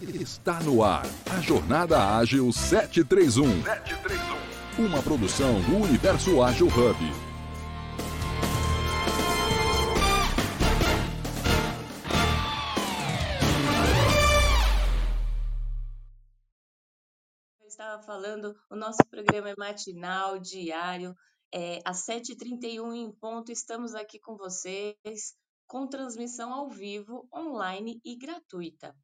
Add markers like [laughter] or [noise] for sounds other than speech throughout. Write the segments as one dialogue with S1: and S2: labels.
S1: Está no ar a Jornada Ágil 731. 731. Uma produção do Universo Ágil Hub.
S2: Eu estava falando, o nosso programa é matinal, diário, é, às 7h31 em ponto, estamos aqui com vocês com transmissão ao vivo, online e gratuita.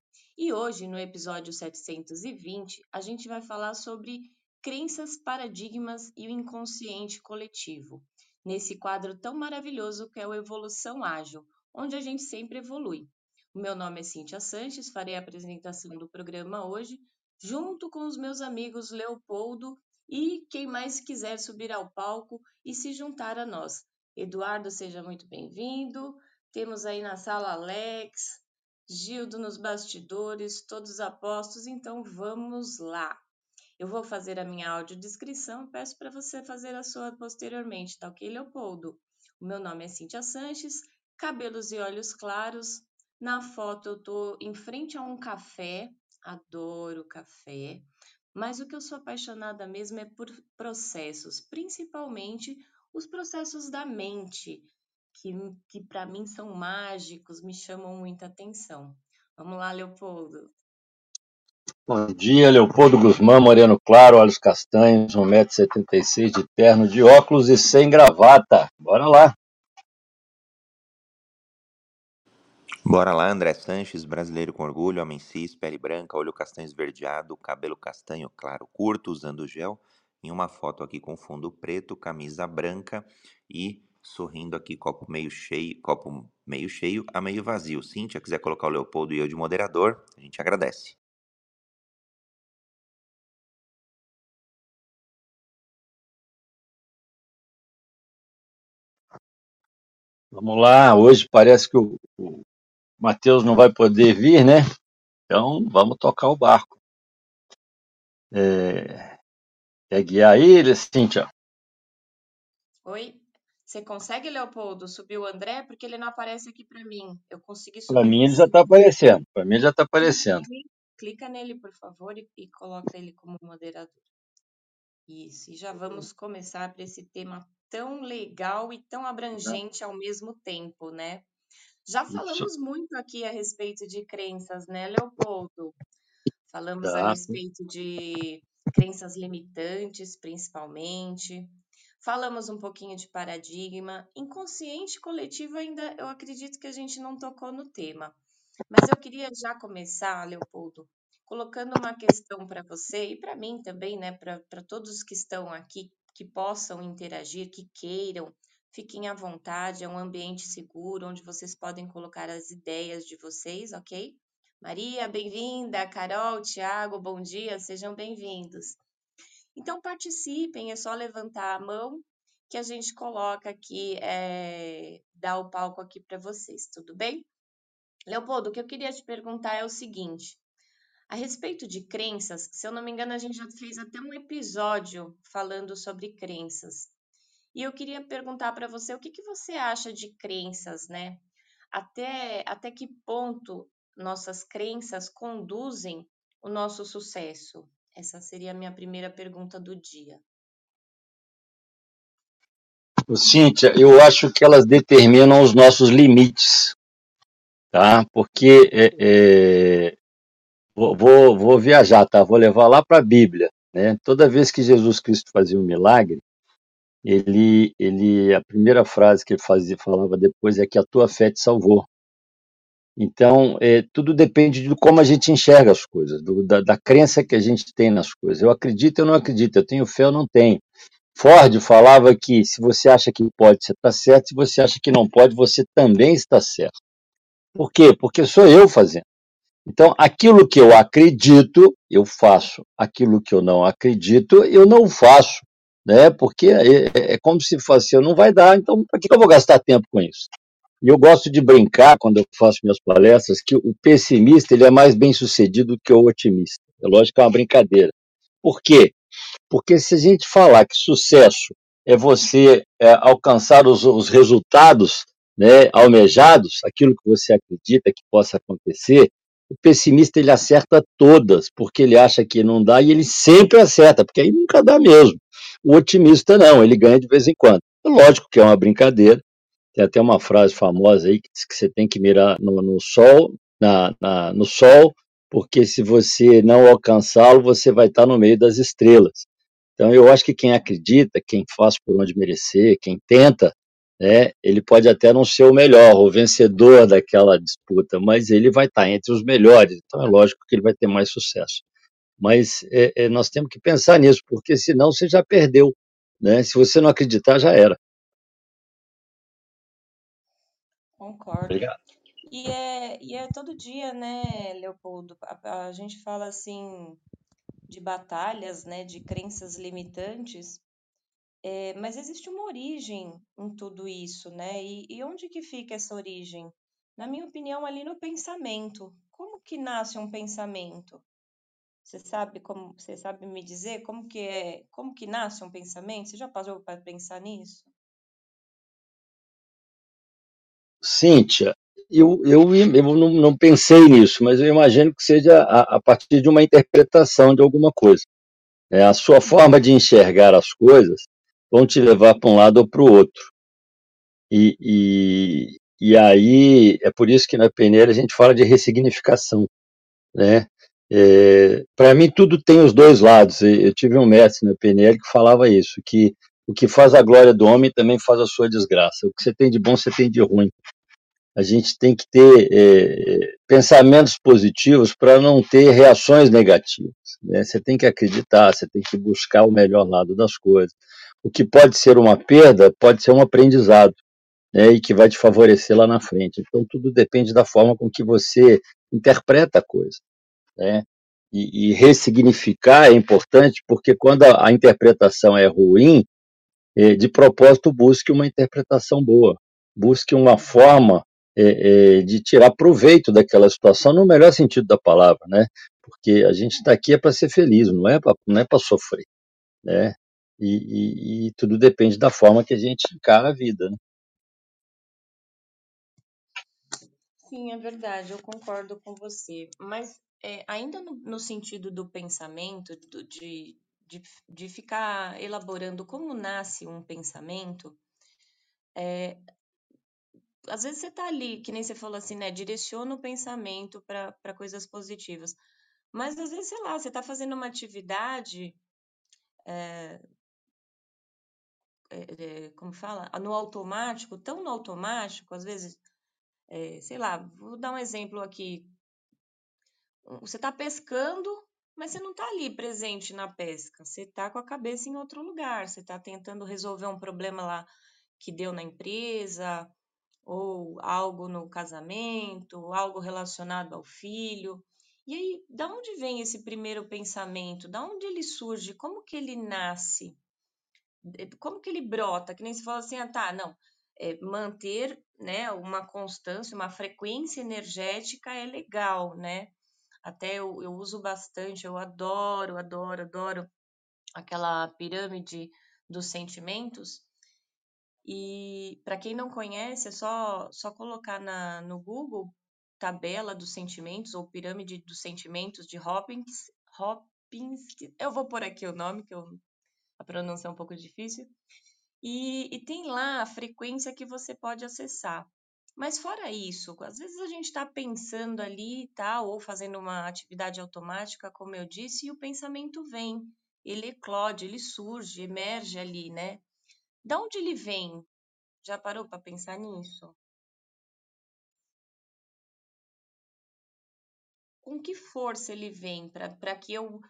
S2: E hoje, no episódio 720, a gente vai falar sobre crenças, paradigmas e o inconsciente coletivo, nesse quadro tão maravilhoso que é o Evolução Ágil, onde a gente sempre evolui. O meu nome é Cíntia Sanches, farei a apresentação do programa hoje, junto com os meus amigos Leopoldo e quem mais quiser subir ao palco e se juntar a nós. Eduardo, seja muito bem-vindo. Temos aí na sala Alex, Gildo nos bastidores, todos apostos, então vamos lá. Eu vou fazer a minha audiodescrição, peço para você fazer a sua posteriormente, tá ok, Leopoldo? O meu nome é Cíntia Sanches, cabelos e olhos claros. Na foto eu tô em frente a um café, adoro café, mas o que eu sou apaixonada mesmo é por processos, principalmente os processos da mente, que, que para mim são mágicos, me chamam muita atenção. Vamos lá, Leopoldo.
S3: Bom dia, Leopoldo Guzmán, moreno claro, olhos castanhos, 1,76m de terno, de óculos e sem gravata. Bora lá.
S4: Bora lá, André Sanches, brasileiro com orgulho, homem cis, pele branca, olho castanho esverdeado, cabelo castanho claro curto, usando gel, em uma foto aqui com fundo preto, camisa branca e sorrindo aqui, copo meio cheio, copo meio cheio a meio vazio. Cíntia, quiser colocar o Leopoldo e eu de moderador, a gente agradece.
S3: Vamos lá, hoje parece que o, o Matheus não vai poder vir, né? Então vamos tocar o barco. É... Quer guiar ele, Cíntia?
S2: Oi? Você consegue, Leopoldo, subir o André? Porque ele não aparece aqui para mim. Eu consegui subir.
S3: Para mim ele já está aparecendo. Para mim já está aparecendo.
S2: Clica nele, por favor, e, e coloca ele como moderador. Isso, e já vamos começar para esse tema tão legal e tão abrangente ao mesmo tempo, né? Já falamos Isso. muito aqui a respeito de crenças, né, Leopoldo? Falamos tá. a respeito de crenças limitantes, principalmente. Falamos um pouquinho de paradigma. Inconsciente coletivo, ainda eu acredito que a gente não tocou no tema. Mas eu queria já começar, Leopoldo, colocando uma questão para você e para mim também, né? Para todos que estão aqui, que possam interagir, que queiram, fiquem à vontade. É um ambiente seguro onde vocês podem colocar as ideias de vocês, ok? Maria, bem-vinda. Carol, Tiago, bom dia, sejam bem-vindos. Então, participem, é só levantar a mão que a gente coloca aqui, é, dá o palco aqui para vocês, tudo bem? Leopoldo, o que eu queria te perguntar é o seguinte: a respeito de crenças, se eu não me engano, a gente já fez até um episódio falando sobre crenças. E eu queria perguntar para você o que, que você acha de crenças, né? Até, até que ponto nossas crenças conduzem o nosso sucesso? Essa seria a minha primeira pergunta do dia.
S3: Cíntia, eu acho que elas determinam os nossos limites, tá? Porque é, é, vou, vou, viajar, tá? Vou levar lá para a Bíblia, né? Toda vez que Jesus Cristo fazia um milagre, ele, ele, a primeira frase que ele fazia, falava depois é que a tua fé te salvou. Então, é, tudo depende de como a gente enxerga as coisas, do, da, da, crença que a gente tem nas coisas. Eu acredito, eu não acredito, eu tenho fé, eu não tenho. Ford falava que se você acha que pode, você está certo, se você acha que não pode, você também está certo. Por quê? Porque sou eu fazendo. Então, aquilo que eu acredito, eu faço. Aquilo que eu não acredito, eu não faço. Né? Porque é, é, é como se fosse, não vai dar, então para que eu vou gastar tempo com isso? E eu gosto de brincar, quando eu faço minhas palestras, que o pessimista ele é mais bem sucedido que o otimista. É lógico que é uma brincadeira. Por quê? Porque se a gente falar que sucesso é você é, alcançar os, os resultados né, almejados, aquilo que você acredita que possa acontecer, O pessimista ele acerta todas, porque ele acha que não dá e ele sempre acerta, porque aí nunca dá mesmo. O otimista não, ele ganha de vez em quando. Lógico que é uma brincadeira. Tem até uma frase famosa aí que diz que você tem que mirar no, no sol, na, na, no sol, porque se você não alcançá-lo, você vai estar no meio das estrelas. Então, eu acho que quem acredita, quem faz por onde merecer, quem tenta, né, ele pode até não ser o melhor, o vencedor daquela disputa, mas ele vai estar entre os melhores. Então, é lógico que ele vai ter mais sucesso. Mas é, é, nós temos que pensar nisso, porque senão você já perdeu. Né? Se você não acreditar, já era.
S2: Concordo.
S3: Obrigado.
S2: E é, e é todo dia, né, Leopoldo? A, a gente fala assim de batalhas, né, de crenças limitantes, é, mas existe uma origem em tudo isso, né? E, e onde que fica essa origem? Na minha opinião, ali no pensamento. Como que nasce um pensamento? Você sabe como, você sabe me dizer como que é, como que nasce um pensamento? Você já passou para pensar nisso?
S3: Cíntia, eu, eu, eu não, não, pensei nisso, mas eu imagino que seja a, a partir de uma interpretação de alguma coisa. É, a sua forma de enxergar as coisas vão te levar para um lado ou para o outro. E, e, e aí é por isso que na peneira a gente fala de ressignificação. Né? É, para mim tudo tem os dois lados. Eu tive um mestre na PNL que falava isso, que o que faz a glória do homem também faz a sua desgraça. O que você tem de bom, você tem de ruim a gente tem que ter é, pensamentos positivos para não ter reações negativas. Né? Você tem que acreditar, você tem que buscar o melhor lado das coisas. O que pode ser uma perda pode ser um aprendizado, né? e que vai te favorecer lá na frente. Então, tudo depende da forma com que você interpreta a coisa. Né? E, e ressignificar é importante, porque quando a, a interpretação é ruim, é, de propósito busque uma interpretação boa, busque uma forma é, é, de tirar proveito daquela situação no melhor sentido da palavra, né? Porque a gente está aqui é para ser feliz, não é para não é para sofrer, né? E, e, e, tudo depende da forma que a gente encara a vida, né?
S2: Sim, é verdade, eu concordo com você. Mas é, ainda no, no, sentido do pensamento, do, de, de, de ficar elaborando como nasce um pensamento, é, às vezes você tá ali, que nem você falou assim, né? Direciona o pensamento para coisas positivas. Mas às vezes, sei lá, você tá fazendo uma atividade. É, é, como fala? No automático, tão no automático, às vezes, é, sei lá, vou dar um exemplo aqui. Você tá pescando, mas você não tá ali presente na pesca. Você tá com a cabeça em outro lugar. Você tá tentando resolver um problema lá que deu na empresa, ou algo no casamento, algo relacionado ao filho. E aí, da onde vem esse primeiro pensamento? Da onde ele surge? Como que ele nasce? Como que ele brota? Que nem se fala assim, ah, tá, não, é, manter né, uma constância, uma frequência energética é legal, né? Até eu, eu uso bastante, eu adoro, adoro, adoro aquela pirâmide dos sentimentos, e para quem não conhece, é só, só colocar na, no Google tabela dos sentimentos ou pirâmide dos sentimentos de Hopkins. Hopkins eu vou pôr aqui o nome, que eu, a pronúncia é um pouco difícil. E, e tem lá a frequência que você pode acessar. Mas fora isso, às vezes a gente está pensando ali e tal, ou fazendo uma atividade automática, como eu disse, e o pensamento vem, ele eclode, ele surge, emerge ali, né? Da onde ele vem? Já parou para pensar nisso? Com que força ele vem para que eu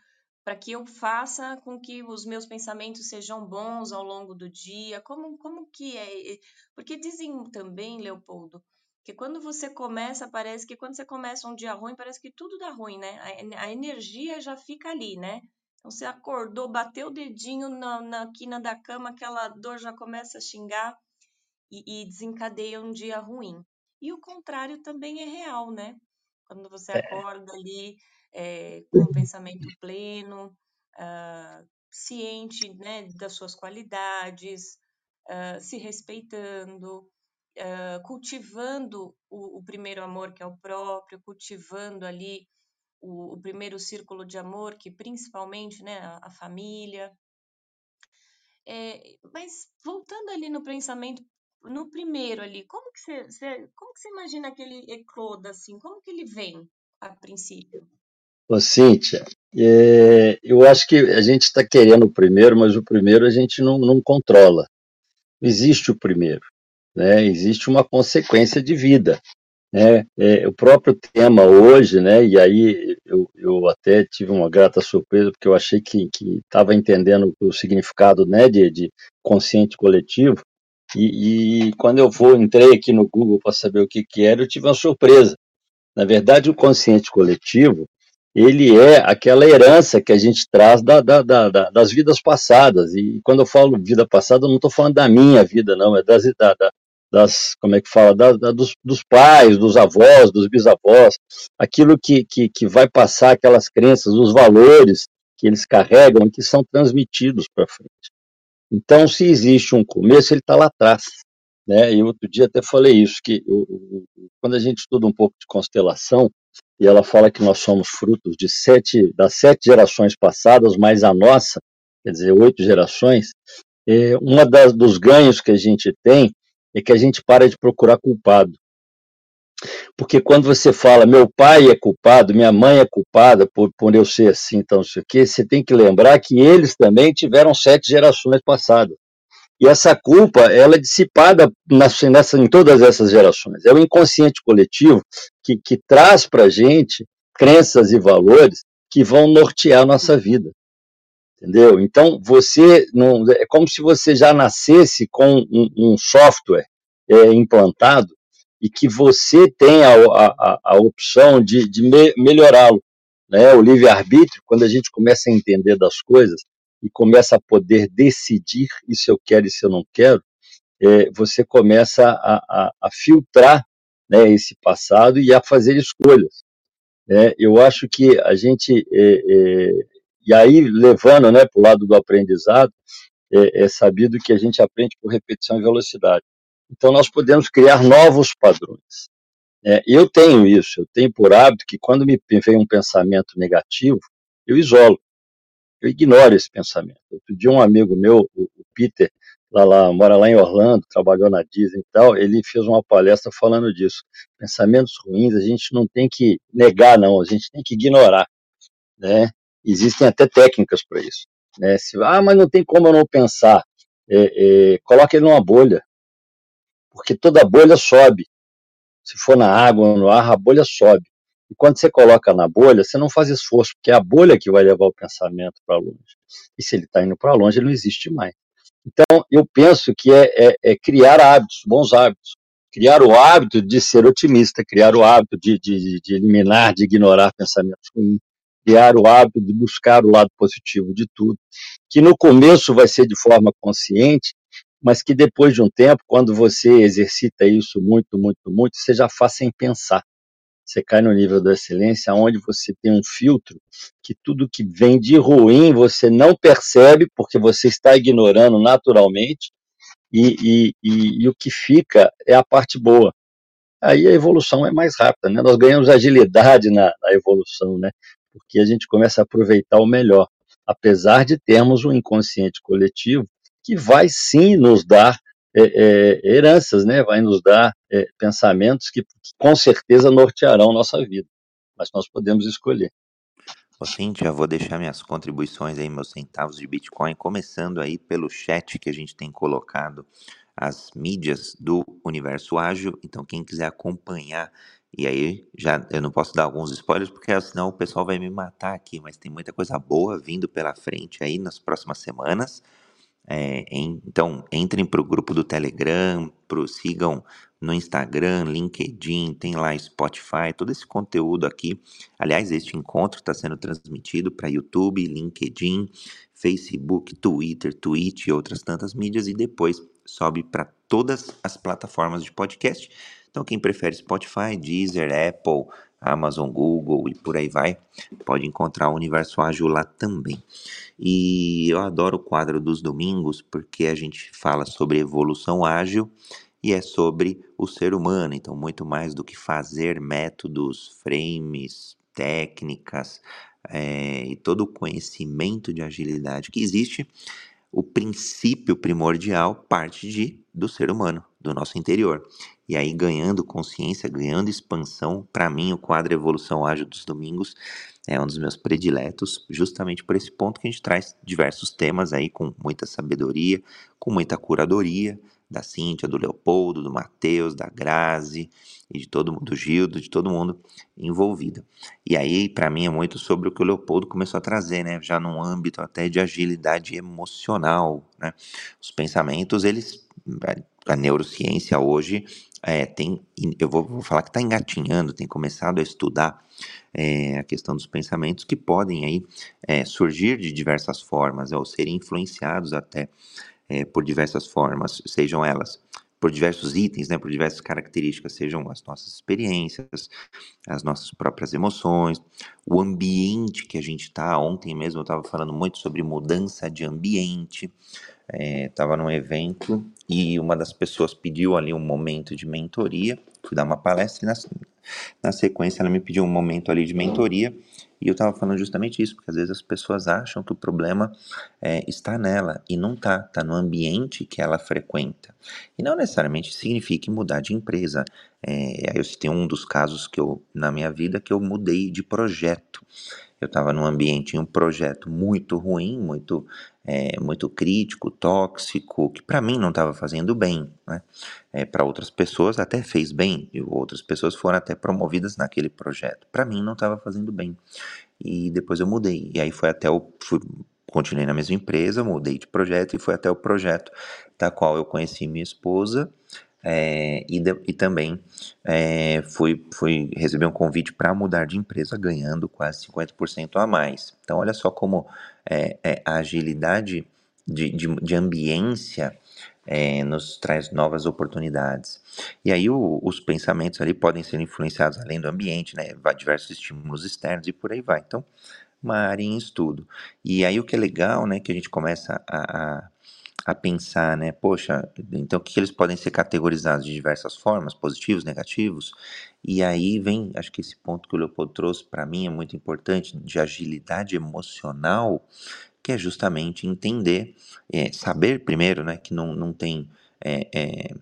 S2: para que eu faça com que os meus pensamentos sejam bons ao longo do dia? Como como que é? Porque dizem também, Leopoldo, que quando você começa, parece que quando você começa um dia ruim, parece que tudo dá ruim, né? A, a energia já fica ali, né? Então, você acordou, bateu o dedinho na, na quina da cama, aquela dor já começa a xingar e, e desencadeia um dia ruim. E o contrário também é real, né? Quando você é. acorda ali é, com um pensamento pleno, uh, ciente né, das suas qualidades, uh, se respeitando, uh, cultivando o, o, primeiro amor, que é o próprio, cultivando ali o, o primeiro círculo de amor, que principalmente né, a, a família. É, mas voltando ali no pensamento, no primeiro ali, como que você, você como que você imagina aquele ecloda assim? Como que ele vem a princípio?
S3: Ô, Cíntia, é, eu acho que a gente está querendo o primeiro, mas o primeiro a gente não, não controla. Existe o primeiro, né? Existe uma consequência de vida, né? É, o próprio tema hoje, né? E aí eu, eu até tive uma grata surpresa porque eu achei que estava entendendo o significado, né? De, de consciente coletivo. E, e, quando eu vou entrei aqui no Google para saber o que que era, eu tive uma surpresa. Na verdade, o consciente coletivo ele é aquela herança que a gente traz da, da, da, das vidas passadas. E quando eu falo vida passada, eu não estou falando da minha vida, não, é das, das como é que fala, dos, dos, pais, dos avós, dos bisavós, aquilo que, que, que vai passar, aquelas crenças, os valores que eles carregam, que são transmitidos para frente. Então, se existe um começo, ele está lá atrás. Né? E outro dia até falei isso, que eu, quando a gente estuda um pouco de constelação, e ela fala que nós somos frutos de sete, das sete gerações passadas, mais a nossa, quer dizer, oito gerações, é, uma das, dos ganhos que a gente tem é que a gente para de procurar culpado. Porque quando você fala, meu pai é culpado, minha mãe é culpada por, por eu ser assim, então não sei o quê, você tem que lembrar que eles também tiveram sete gerações passadas. E essa culpa, ela é dissipada nessa, nessa, em todas essas gerações. É o inconsciente coletivo que, que traz para a gente crenças e valores que vão nortear a nossa vida. Entendeu? Então, você não. É como se você já nascesse com um, um software é, implantado e que você tem a, a, a opção de, de me, melhorá-lo. Né? O livre-arbítrio, quando a gente começa a entender das coisas, e começa a poder decidir se eu quero e se eu não quero, é, você começa a, a, a filtrar né, esse passado e a fazer escolhas. Né? Eu acho que a gente, é, é, e aí levando né, para o lado do aprendizado, é, é sabido que a gente aprende por repetição e velocidade. Então nós podemos criar novos padrões. É, eu tenho isso, eu tenho por hábito que quando me vem um pensamento negativo, eu isolo eu ignoro esse pensamento. Outro dia um amigo meu, o Peter, lá, lá, mora lá em Orlando, trabalhou na Disney e tal, ele fez uma palestra falando disso. Pensamentos ruins a gente não tem que negar, não, a gente tem que ignorar, né? Existem até técnicas para isso. Né? Se, ah, mas não tem como eu não pensar. É, é, coloque ele numa bolha, porque toda bolha sobe. Se for na água ou no ar, a bolha sobe. E quando você coloca na bolha, você não faz esforço, porque é a bolha que vai levar o pensamento para longe. E se ele está indo para longe, ele não existe mais. Então, eu penso que é, é, é, criar hábitos, bons hábitos. Criar o hábito de ser otimista, criar o hábito de, de, de eliminar, de ignorar pensamentos ruins, criar o hábito de buscar o lado positivo de tudo, que no começo vai ser de forma consciente, mas que depois de um tempo, quando você exercita isso muito, muito, muito, você já faz sem pensar você cai no nível da excelência, onde você tem um filtro que tudo que vem de ruim você não percebe, porque você está ignorando naturalmente, e, e, e, e o que fica é a parte boa. Aí a evolução é mais rápida, né? Nós ganhamos agilidade na, na evolução, né? Porque a gente começa a aproveitar o melhor, apesar de termos um inconsciente coletivo que vai sim nos dar é, é, heranças, né? vai nos dar é, pensamentos que, que, com certeza nortearão nossa vida, mas nós podemos escolher.
S4: Ô, Cíntia, vou deixar minhas contribuições aí, meus centavos de Bitcoin, começando aí pelo chat que a gente tem colocado as mídias do Universo Ágil. Então, quem quiser acompanhar, e aí já eu não posso dar alguns spoilers, porque senão o pessoal vai me matar aqui, mas tem muita coisa boa vindo pela frente aí nas próximas semanas. É, em, então, entrem para o grupo do Telegram, pro, sigam no Instagram, LinkedIn, tem lá Spotify, todo esse conteúdo aqui. Aliás, este encontro está sendo transmitido para YouTube, LinkedIn, Facebook, Twitter, Twitch e outras tantas mídias e depois sobe para todas as plataformas de podcast. Então, quem prefere Spotify, Deezer, Apple, Amazon, Google e por aí vai, pode encontrar o Universo Ágil lá também. E eu adoro o quadro dos domingos porque a gente fala sobre evolução ágil e é sobre o ser humano, então muito mais do que fazer métodos, frames, técnicas é, e todo o conhecimento de agilidade que existe, o princípio primordial parte de do ser humano, do nosso interior. E aí ganhando consciência, ganhando expansão, para mim o quadro Evolução Ágil dos Domingos é um dos meus prediletos, justamente por esse ponto que a gente traz diversos temas aí com muita sabedoria, com muita curadoria, da Cíntia, do Leopoldo, do Matheus, da Grazi e de todo do Gildo, de todo mundo envolvido. E aí, para mim, é muito sobre o que o Leopoldo começou a trazer, né? Já num âmbito até de agilidade emocional, né? Os pensamentos, eles, a neurociência hoje é, tem, eu vou, vou falar que está engatinhando, tem começado a estudar é, a questão dos pensamentos que podem aí é, surgir de diversas formas, ou serem influenciados até é, por diversas formas, sejam elas por diversos itens, né, por diversas características, sejam as nossas experiências, as nossas próprias emoções, o ambiente que a gente está. Ontem mesmo eu estava falando muito sobre mudança de ambiente. Estava é, num evento e uma das pessoas pediu ali um momento de mentoria. Fui dar uma palestra e na, na sequência ela me pediu um momento ali de mentoria e eu estava falando justamente isso, porque às vezes as pessoas acham que o problema é, está nela e não está, está no ambiente que ela frequenta. E não necessariamente significa mudar de empresa. É, eu citei um dos casos que eu, na minha vida, que eu mudei de projeto. Eu estava num ambiente, em um projeto muito ruim, muito, é, muito crítico, tóxico, que para mim não estava fazendo bem. Né? É, para outras pessoas até fez bem, e outras pessoas foram até promovidas naquele projeto. Para mim não estava fazendo bem. E depois eu mudei. E aí foi até o. Fui, continuei na mesma empresa, mudei de projeto e foi até o projeto da qual eu conheci minha esposa é, e, de, e, também é, fui, fui receber um convite para mudar de empresa, ganhando quase 50% a mais. Então, olha só como é, é a agilidade de, de, de ambiência é, nos traz novas oportunidades. E aí o, os pensamentos ali podem ser influenciados além do ambiente, né? Diversos estímulos externos e por aí vai. Então, uma área em estudo. E aí o que é legal, né, que a gente começa a, a a pensar, né? Poxa, então que eles podem ser categorizados de diversas formas, positivos, negativos. E aí vem, acho que esse ponto que o Leopoldo trouxe para mim é muito importante, de agilidade emocional, que é justamente entender, é, saber primeiro, né, que não, não tem. É, é,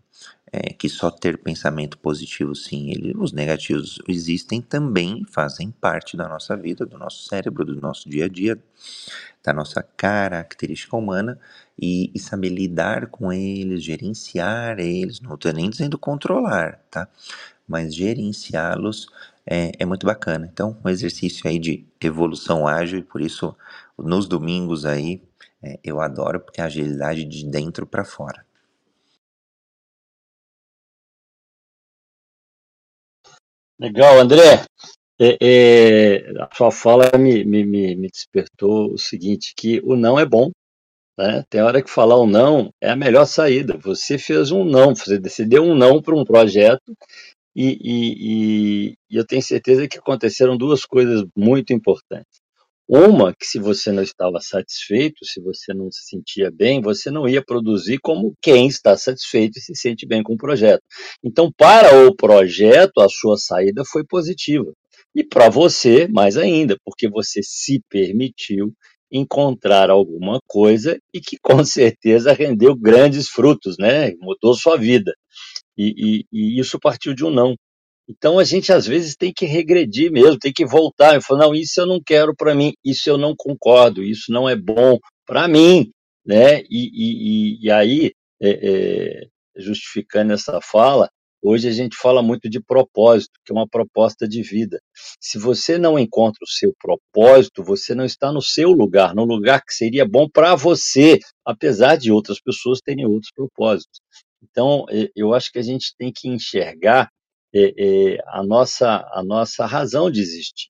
S4: é, que só ter pensamento positivo, sim, ele, os negativos existem também, fazem parte da nossa vida, do nosso cérebro, do nosso dia a dia, da nossa característica humana, e, e saber lidar com eles, gerenciar eles, não estou nem dizendo controlar, tá? Mas gerenciá-los é, é, muito bacana. Então, um exercício aí de evolução ágil, e por isso, nos domingos aí, é, eu adoro, porque é agilidade de dentro para fora.
S3: Legal, André. É, é, a sua fala me, me, me despertou o seguinte, que o não é bom, né? Tem hora que falar um não é a melhor saída. Você fez um não, você decidiu um não para um projeto e, e, e, eu tenho certeza que aconteceram duas coisas muito importantes. Uma, que se você não estava satisfeito, se você não se sentia bem, você não ia produzir como quem está satisfeito e se sente bem com o projeto. Então, para o projeto, a sua saída foi positiva. E para você, mais ainda, porque você se permitiu encontrar alguma coisa e que com certeza rendeu grandes frutos, né? Mudou sua vida. E, e, e isso partiu de um não. Então a gente às vezes tem que regredir mesmo, tem que voltar e falar, não, isso eu não quero para mim, isso eu não concordo, isso não é bom para mim, né? E, e, aí, é, é, justificando essa fala, hoje a gente fala muito de propósito, que é uma proposta de vida. Se você não encontra o seu propósito, você não está no seu lugar, no lugar que seria bom para você, apesar de outras pessoas terem outros propósitos. Então, é, eu acho que a gente tem que enxergar é, é, a, nossa, a nossa razão de existir.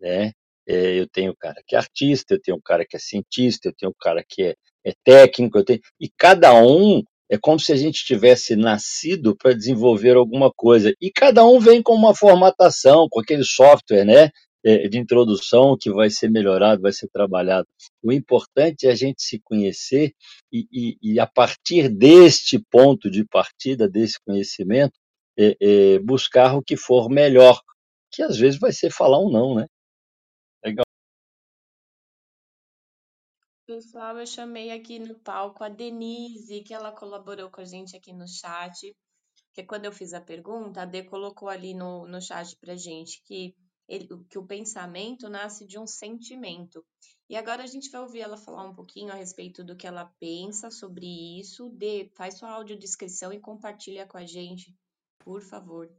S3: Né? É, eu tenho um cara que é artista, eu tenho um cara que é cientista, eu tenho um cara que é, é técnico, eu tenho, e cada um é como se a gente tivesse nascido para desenvolver alguma coisa. E cada um vem com uma formatação, com aquele software, né? É, de introdução que vai ser melhorado, vai ser trabalhado. O importante é a gente se conhecer e, e, e a partir deste ponto de partida, desse conhecimento, é, é, buscar o que for melhor, que às vezes vai ser falar um não, né? Legal.
S2: Pessoal, eu chamei aqui no palco a Denise, que ela colaborou com a gente aqui no chat. Porque quando eu fiz a pergunta, a Dê colocou ali no, no chat pra gente que, ele, que o pensamento nasce de um sentimento. E agora a gente vai ouvir ela falar um pouquinho a respeito do que ela pensa sobre isso. Dê, faz sua audiodescrição e compartilha com a gente, por favor.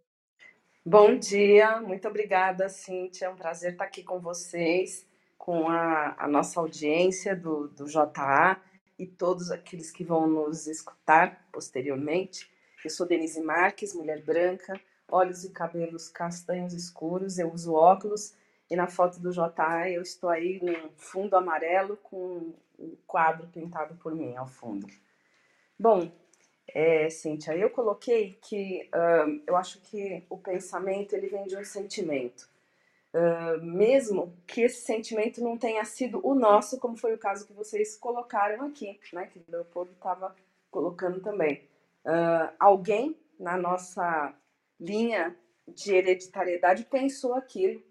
S5: Bom dia, muito obrigada, Cíntia. É um prazer estar aqui com vocês, com a, a nossa audiência do, do JA e todos aqueles que vão nos escutar posteriormente. Eu sou Denise Marques, mulher branca, olhos e cabelos castanhos escuros, eu uso óculos e na foto do JA eu estou aí num fundo amarelo com um quadro pintado por mim ao fundo. Bom, é, Cíntia, eu coloquei que uh, eu acho que o pensamento ele vem de um sentimento. Uh, mesmo que esse sentimento não tenha sido o nosso, como foi o caso que vocês colocaram aqui, né, que o Leopoldo estava colocando também. Uh, alguém na nossa linha de hereditariedade pensou aquilo.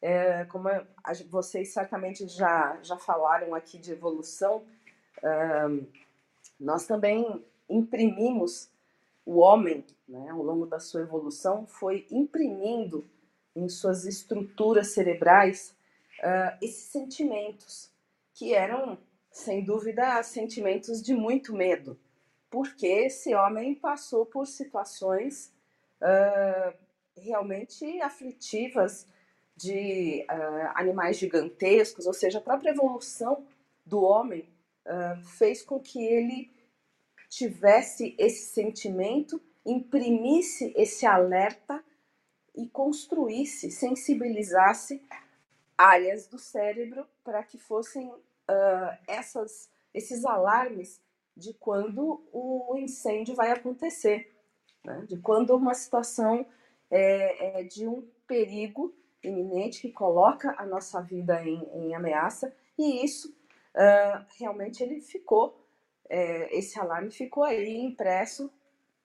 S5: É, como vocês certamente já, já falaram aqui de evolução, nós também imprimimos o homem, né, ao longo da sua evolução, foi imprimindo em suas estruturas cerebrais uh, esses sentimentos, que eram, sem dúvida, sentimentos de muito medo, porque esse homem passou por situações uh, realmente aflitivas de uh, animais gigantescos, ou seja, a própria evolução do homem fez com que ele tivesse esse sentimento, imprimisse esse alerta e construísse, sensibilizasse áreas do cérebro para que fossem uh, essas, esses alarmes de quando o incêndio vai acontecer, né? de quando uma situação é, é, de um perigo iminente que coloca a nossa vida em, em ameaça, e isso uh, realmente ele ficou é, esse alarme ficou aí impresso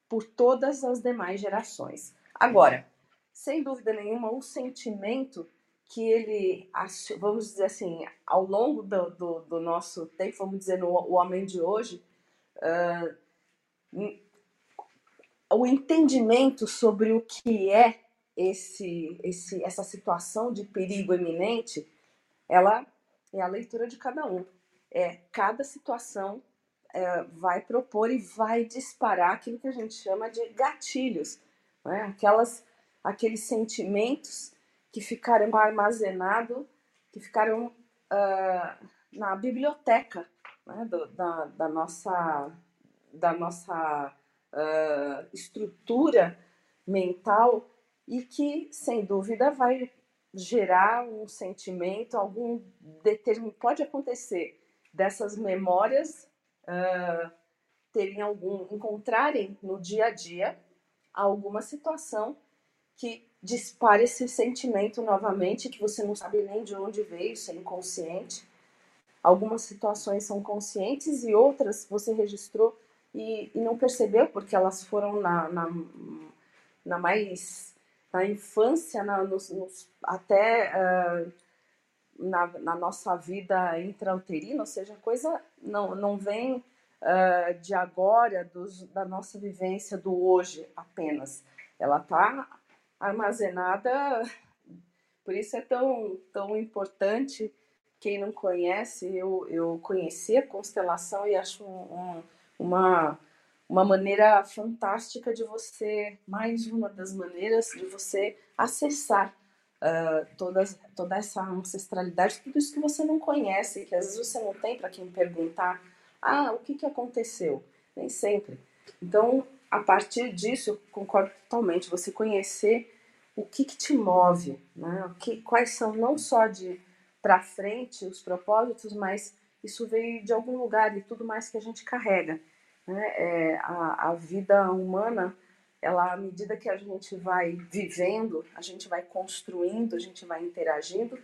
S5: por todas as demais gerações. Agora, sem dúvida nenhuma, o sentimento que ele, vamos dizer assim, ao longo do, do, do nosso tempo, vamos dizer, no, o homem de hoje, uh, o entendimento sobre o que é esse, esse, essa situação de perigo iminente, ela é a leitura de cada um. É cada situação é, vai propor e vai disparar aquilo que a gente chama de gatilhos, né? Aquelas, aqueles sentimentos que ficaram armazenados, que ficaram uh, na biblioteca né? Do, da, da, nossa, da nossa uh, estrutura mental e que, sem dúvida, vai gerar um sentimento, algum determinado. Pode acontecer dessas memórias uh, terem algum, encontrarem no dia a dia alguma situação que dispare esse sentimento novamente, que você não sabe nem de onde veio, isso é inconsciente. Algumas situações são conscientes e outras você registrou e, e não percebeu porque elas foram na, na, na mais na infância, na, nos, nos, até uh, na, na nossa vida intrauterina, ou seja, a coisa não, não vem uh, de agora, dos, da nossa vivência do hoje apenas. Ela está armazenada, por isso é tão, tão importante. Quem não conhece, eu, eu conheci a constelação e acho um, uma, uma maneira fantástica de você, mais uma das maneiras de você acessar uh, todas, toda essa ancestralidade, tudo isso que você não conhece, que às vezes você não tem para quem perguntar, ah, o que, que aconteceu? Nem sempre. Então, a partir disso, eu concordo totalmente, você conhecer o que, que te move, né? o que, quais são não só de para frente os propósitos, mas isso veio de algum lugar e tudo mais que a gente carrega. Né? É, a, a vida humana ela, à medida que a gente vai vivendo, a gente vai construindo, a gente vai interagindo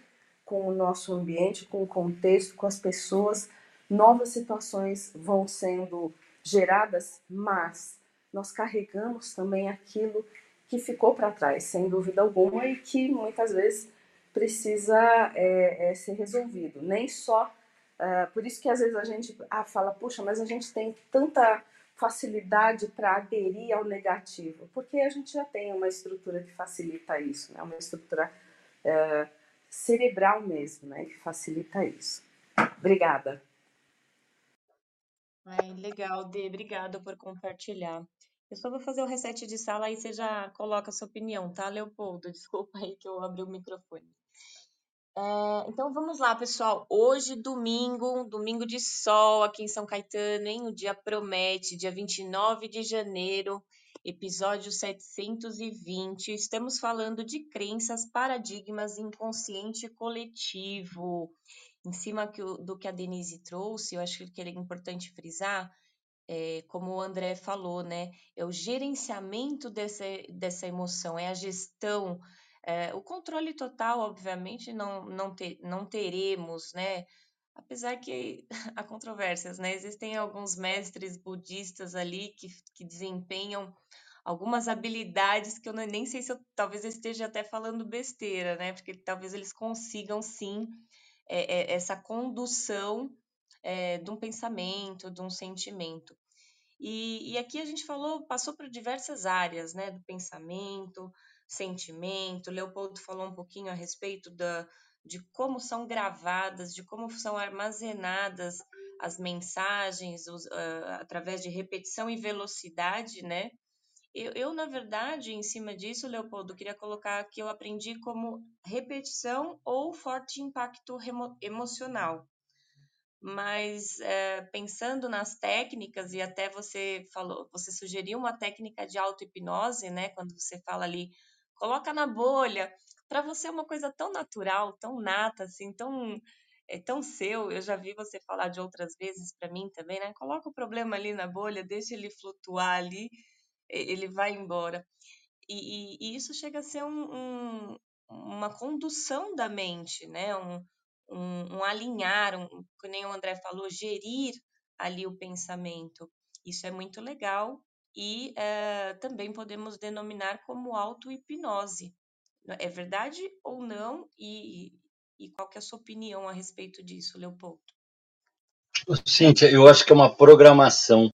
S5: com o nosso ambiente, com o contexto, com as pessoas, novas situações vão sendo geradas, mas nós carregamos também aquilo que ficou para trás, sem dúvida alguma, e que muitas vezes precisa é, é, ser resolvido. Nem só. Uh, por isso que às vezes a gente ah, fala, puxa, mas a gente tem tanta facilidade para aderir ao negativo, porque a gente já tem uma estrutura que facilita isso, né? uma estrutura uh, cerebral mesmo, né? que facilita isso. Obrigada.
S2: Legal, Dê, obrigada por compartilhar. Eu só vou fazer o reset de sala aí você já coloca a sua opinião, tá, Leopoldo? [laughs] Desculpa aí que eu abri o microfone. É, então vamos lá, pessoal. Hoje, domingo, domingo de sol aqui em São Caetano, hein? O dia promete, dia 29 de janeiro, episódio 720. Estamos falando de crenças, paradigmas, inconsciente coletivo. Em cima do que a Denise trouxe, eu acho que é importante frisar é, como o André falou, né? É o gerenciamento dessa, dessa emoção, é a gestão. É, o controle total, obviamente, não, não, não teremos, né? Apesar que [laughs] há controvérsias, né? Existem alguns mestres budistas ali que, que desempenham algumas habilidades que eu não, nem sei se eu talvez eu esteja até falando besteira, né? Porque talvez eles consigam sim é, é, essa condução é, de um pensamento, de um sentimento. E, e aqui a gente falou, passou por diversas áreas, né, do pensamento, sentimento. Leopoldo falou um pouquinho a respeito da, de como são gravadas, de como são armazenadas as mensagens os, uh, através de repetição e velocidade, né? Eu, eu, na verdade, em cima disso, Leopoldo, queria colocar que eu aprendi como repetição ou forte impacto emocional mas é, pensando nas técnicas e até você falou, você sugeriu uma técnica de auto-hipnose, né? Quando você fala ali, coloca na bolha, para você é uma coisa tão natural, tão nata, assim, tão é tão seu. Eu já vi você falar de outras vezes para mim também, né? Coloca o problema ali na bolha, deixa ele flutuar ali, ele vai embora. E, e, e isso chega a ser um, um, uma condução da mente, né? Um, um, um alinhar, um, como nem o André falou, gerir ali o pensamento. Isso é muito legal e é, também podemos denominar como auto-hipnose. É verdade ou não? E, e qual que é a sua opinião a respeito disso, Leopoldo?
S3: Cíntia, eu acho que é uma programação,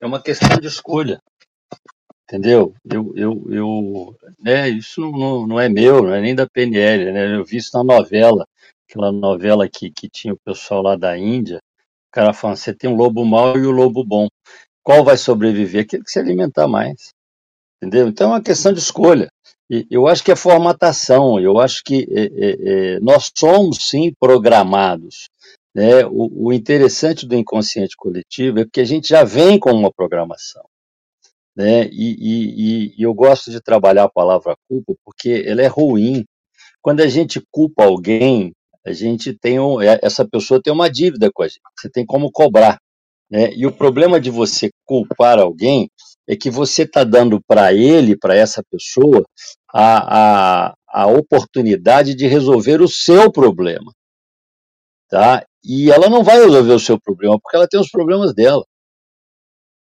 S3: é uma questão de escolha entendeu? Eu, eu, eu, né, isso não, não é meu, não é nem da PNL, né? Eu vi isso na novela, aquela novela que, que tinha o pessoal lá da Índia, o cara falando, você tem um lobo mau e o um lobo bom. Qual vai sobreviver? Aquele que se alimentar mais. Entendeu? Então é uma questão de escolha. E eu acho que é formatação, eu acho que é, é, é, nós somos sim programados. Né? O, o interessante do inconsciente coletivo é porque a gente já vem com uma programação né? E, e, e, eu gosto de trabalhar a palavra culpa porque ela é ruim. Quando a gente culpa alguém, a gente tem um, é, essa pessoa tem uma dívida com a gente. Você tem como cobrar, né? E o problema de você culpar alguém é que você está dando para ele, para essa pessoa, a, a, a oportunidade de resolver o seu problema, tá? E ela não vai resolver o seu problema porque ela tem os problemas dela.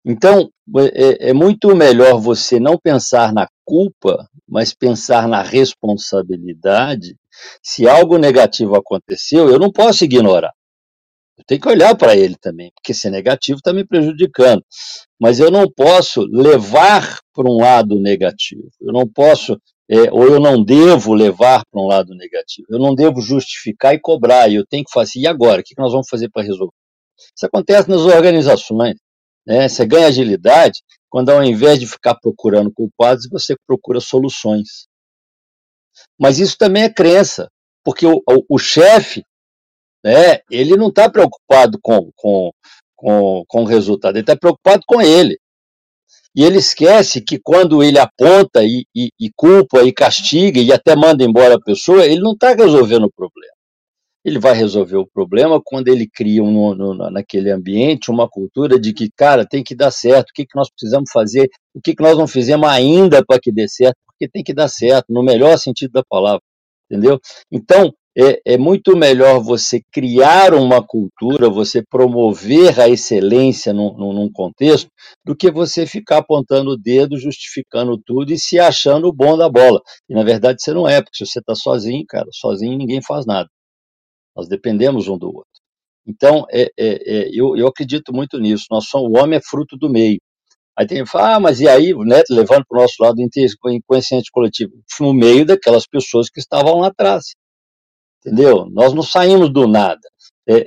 S3: Então, é, é, muito melhor você não pensar na culpa, mas pensar na responsabilidade. Se algo negativo aconteceu, eu não posso ignorar. Eu tenho que olhar para ele também, porque se é negativo está me prejudicando. Mas eu não posso levar para um lado negativo. Eu não posso, é, ou eu não devo levar para um lado negativo. Eu não devo justificar e cobrar. Eu tenho que fazer. E agora? O que nós vamos fazer para resolver? Isso acontece nas organizações. Né? Você ganha agilidade quando, ao invés de ficar procurando culpados, você procura soluções. Mas isso também é crença, porque o, o, o chefe, né, ele não está preocupado com, com, com, com o resultado, ele está preocupado com ele. E ele esquece que quando ele aponta e, e, e, culpa e castiga e até manda embora a pessoa, ele não está resolvendo o problema. ele vai resolver o problema quando ele cria um, no, naquele ambiente uma cultura de que, cara, tem que dar certo, o que, que nós precisamos fazer, o que, que nós não fizemos ainda para que dê certo, porque tem que dar certo, no melhor sentido da palavra, entendeu? Então, é, é, muito melhor você criar uma cultura, você promover a excelência num, num, contexto, do que você ficar apontando o dedo, justificando tudo e se achando o bom da bola. E na verdade você não é, porque se você está sozinho, cara, sozinho ninguém faz nada. Nós dependemos um do outro. Então, é, é, é, eu, eu acredito muito nisso. Nós somos, o homem é fruto do meio. Aí tem que falar, ah, mas e aí, né, levando para o nosso lado do inconsciente coletivo? No meio daquelas pessoas que estavam lá atrás entendeu? Nós não saímos do nada. É,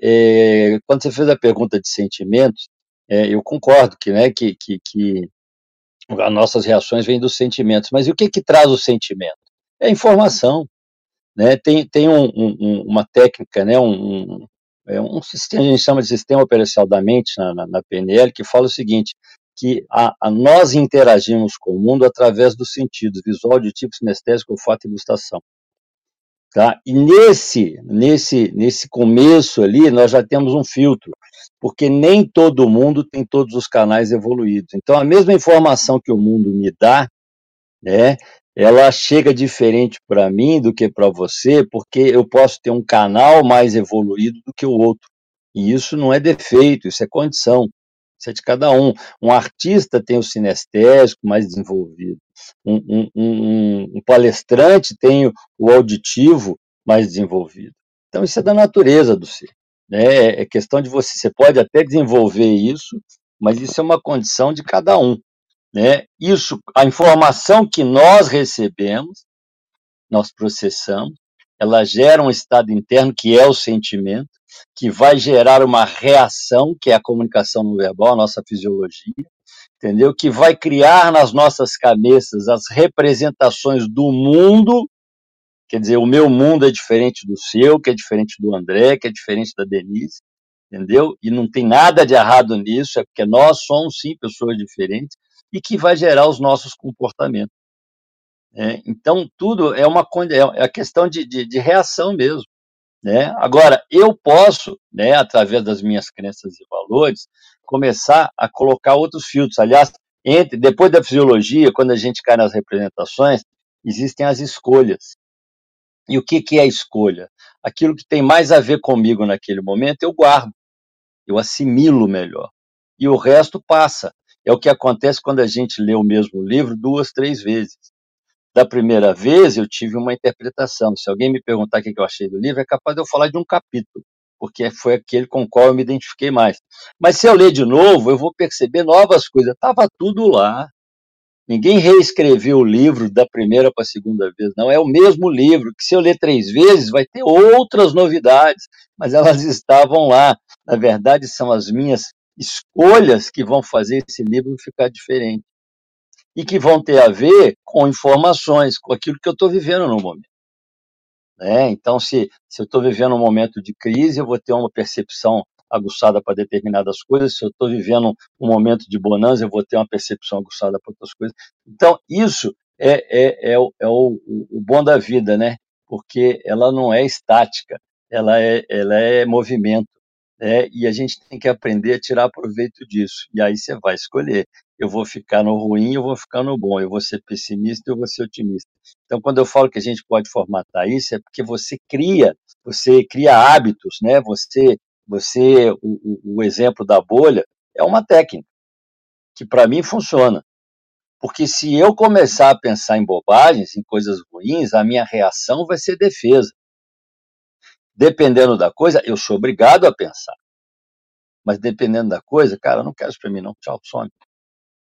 S3: é, quando você fez a pergunta de sentimentos, é, eu concordo que, né, que, que, que as nossas reações vêm dos sentimentos, mas e o que que traz o sentimento? É a informação, né? Tem, tem um, um, uma técnica, né, um, é um sistema, a gente chama de sistema operacional da mente na, na, na PNL, que fala o seguinte, que a, a, nós interagimos com o mundo através dos sentidos, visual, auditivo, sinestésico, olfato e gustação. Tá? E nesse, nesse, nesse começo ali, nós já temos um filtro, porque nem todo mundo tem todos os canais evoluídos. Então, a mesma informação que o mundo me dá, né, ela chega diferente para mim do que para você, porque eu posso ter um canal mais evoluído do que o outro. E isso não é defeito, isso é condição. Isso é de cada um. Um artista tem o sinestésico mais desenvolvido. Um, um, um, palestrante tem o auditivo mais desenvolvido. Então, isso é da natureza do ser. Né? É questão de você. Você pode até desenvolver isso, mas isso é uma condição de cada um. Né? Isso, a informação que nós recebemos, nós processamos, ela gera um estado interno que é o sentimento, que vai gerar uma reação, que é a comunicação não verbal, a nossa fisiologia, entendeu? Que vai criar nas nossas cabeças as representações do mundo, quer dizer, o meu mundo é diferente do seu, que é diferente do André, que é diferente da Denise, entendeu? E não tem nada de errado nisso, é porque nós somos sim pessoas diferentes e que vai gerar os nossos comportamentos. É, então, tudo é uma é a questão de, de, de reação mesmo. Né? Agora, eu posso, né, através das minhas crenças e valores, começar a colocar outros filtros. Aliás, entre, depois da fisiologia, quando a gente cai nas representações, existem as escolhas. E o que, que é a escolha? Aquilo que tem mais a ver comigo naquele momento, eu guardo, eu assimilo melhor. E o resto passa. É o que acontece quando a gente lê o mesmo livro duas, três vezes da primeira vez eu tive uma interpretação. Se alguém me perguntar o que eu achei do livro, é capaz de eu falar de um capítulo, porque foi aquele com o qual eu me identifiquei mais. Mas se eu ler de novo, eu vou perceber novas coisas. Estava tudo lá. Ninguém reescreveu o livro da primeira para a segunda vez, não. É o mesmo livro, que se eu ler três vezes, vai ter outras novidades, mas elas [laughs] estavam lá. Na verdade, são as minhas escolhas que vão fazer esse livro ficar diferente e que vão ter a ver com informações, com aquilo que eu estou vivendo no momento. Né? Então, se, se eu estou vivendo um momento de crise, eu vou ter uma percepção aguçada para determinadas coisas. Se eu estou vivendo um momento de bonança, eu vou ter uma percepção aguçada para outras coisas. Então, isso é, é, é, o, é o, o bom da vida, né? Porque ela não é estática, ela é, ela é movimento. Né? E a gente tem que aprender a tirar proveito disso. E aí você vai escolher eu vou ficar no ruim, eu vou ficar no bom, eu vou ser pessimista, eu vou ser otimista. Então, quando eu falo que a gente pode formatar isso, é porque você cria, você cria hábitos, né? Você, você, o, o, o exemplo da bolha é uma técnica que para mim funciona. Porque se eu começar a pensar em bobagens, em coisas ruins, a minha reação vai ser defesa. Dependendo da coisa, eu sou obrigado a pensar. Mas dependendo da coisa, cara, eu não quero isso para mim, não. Tchau, some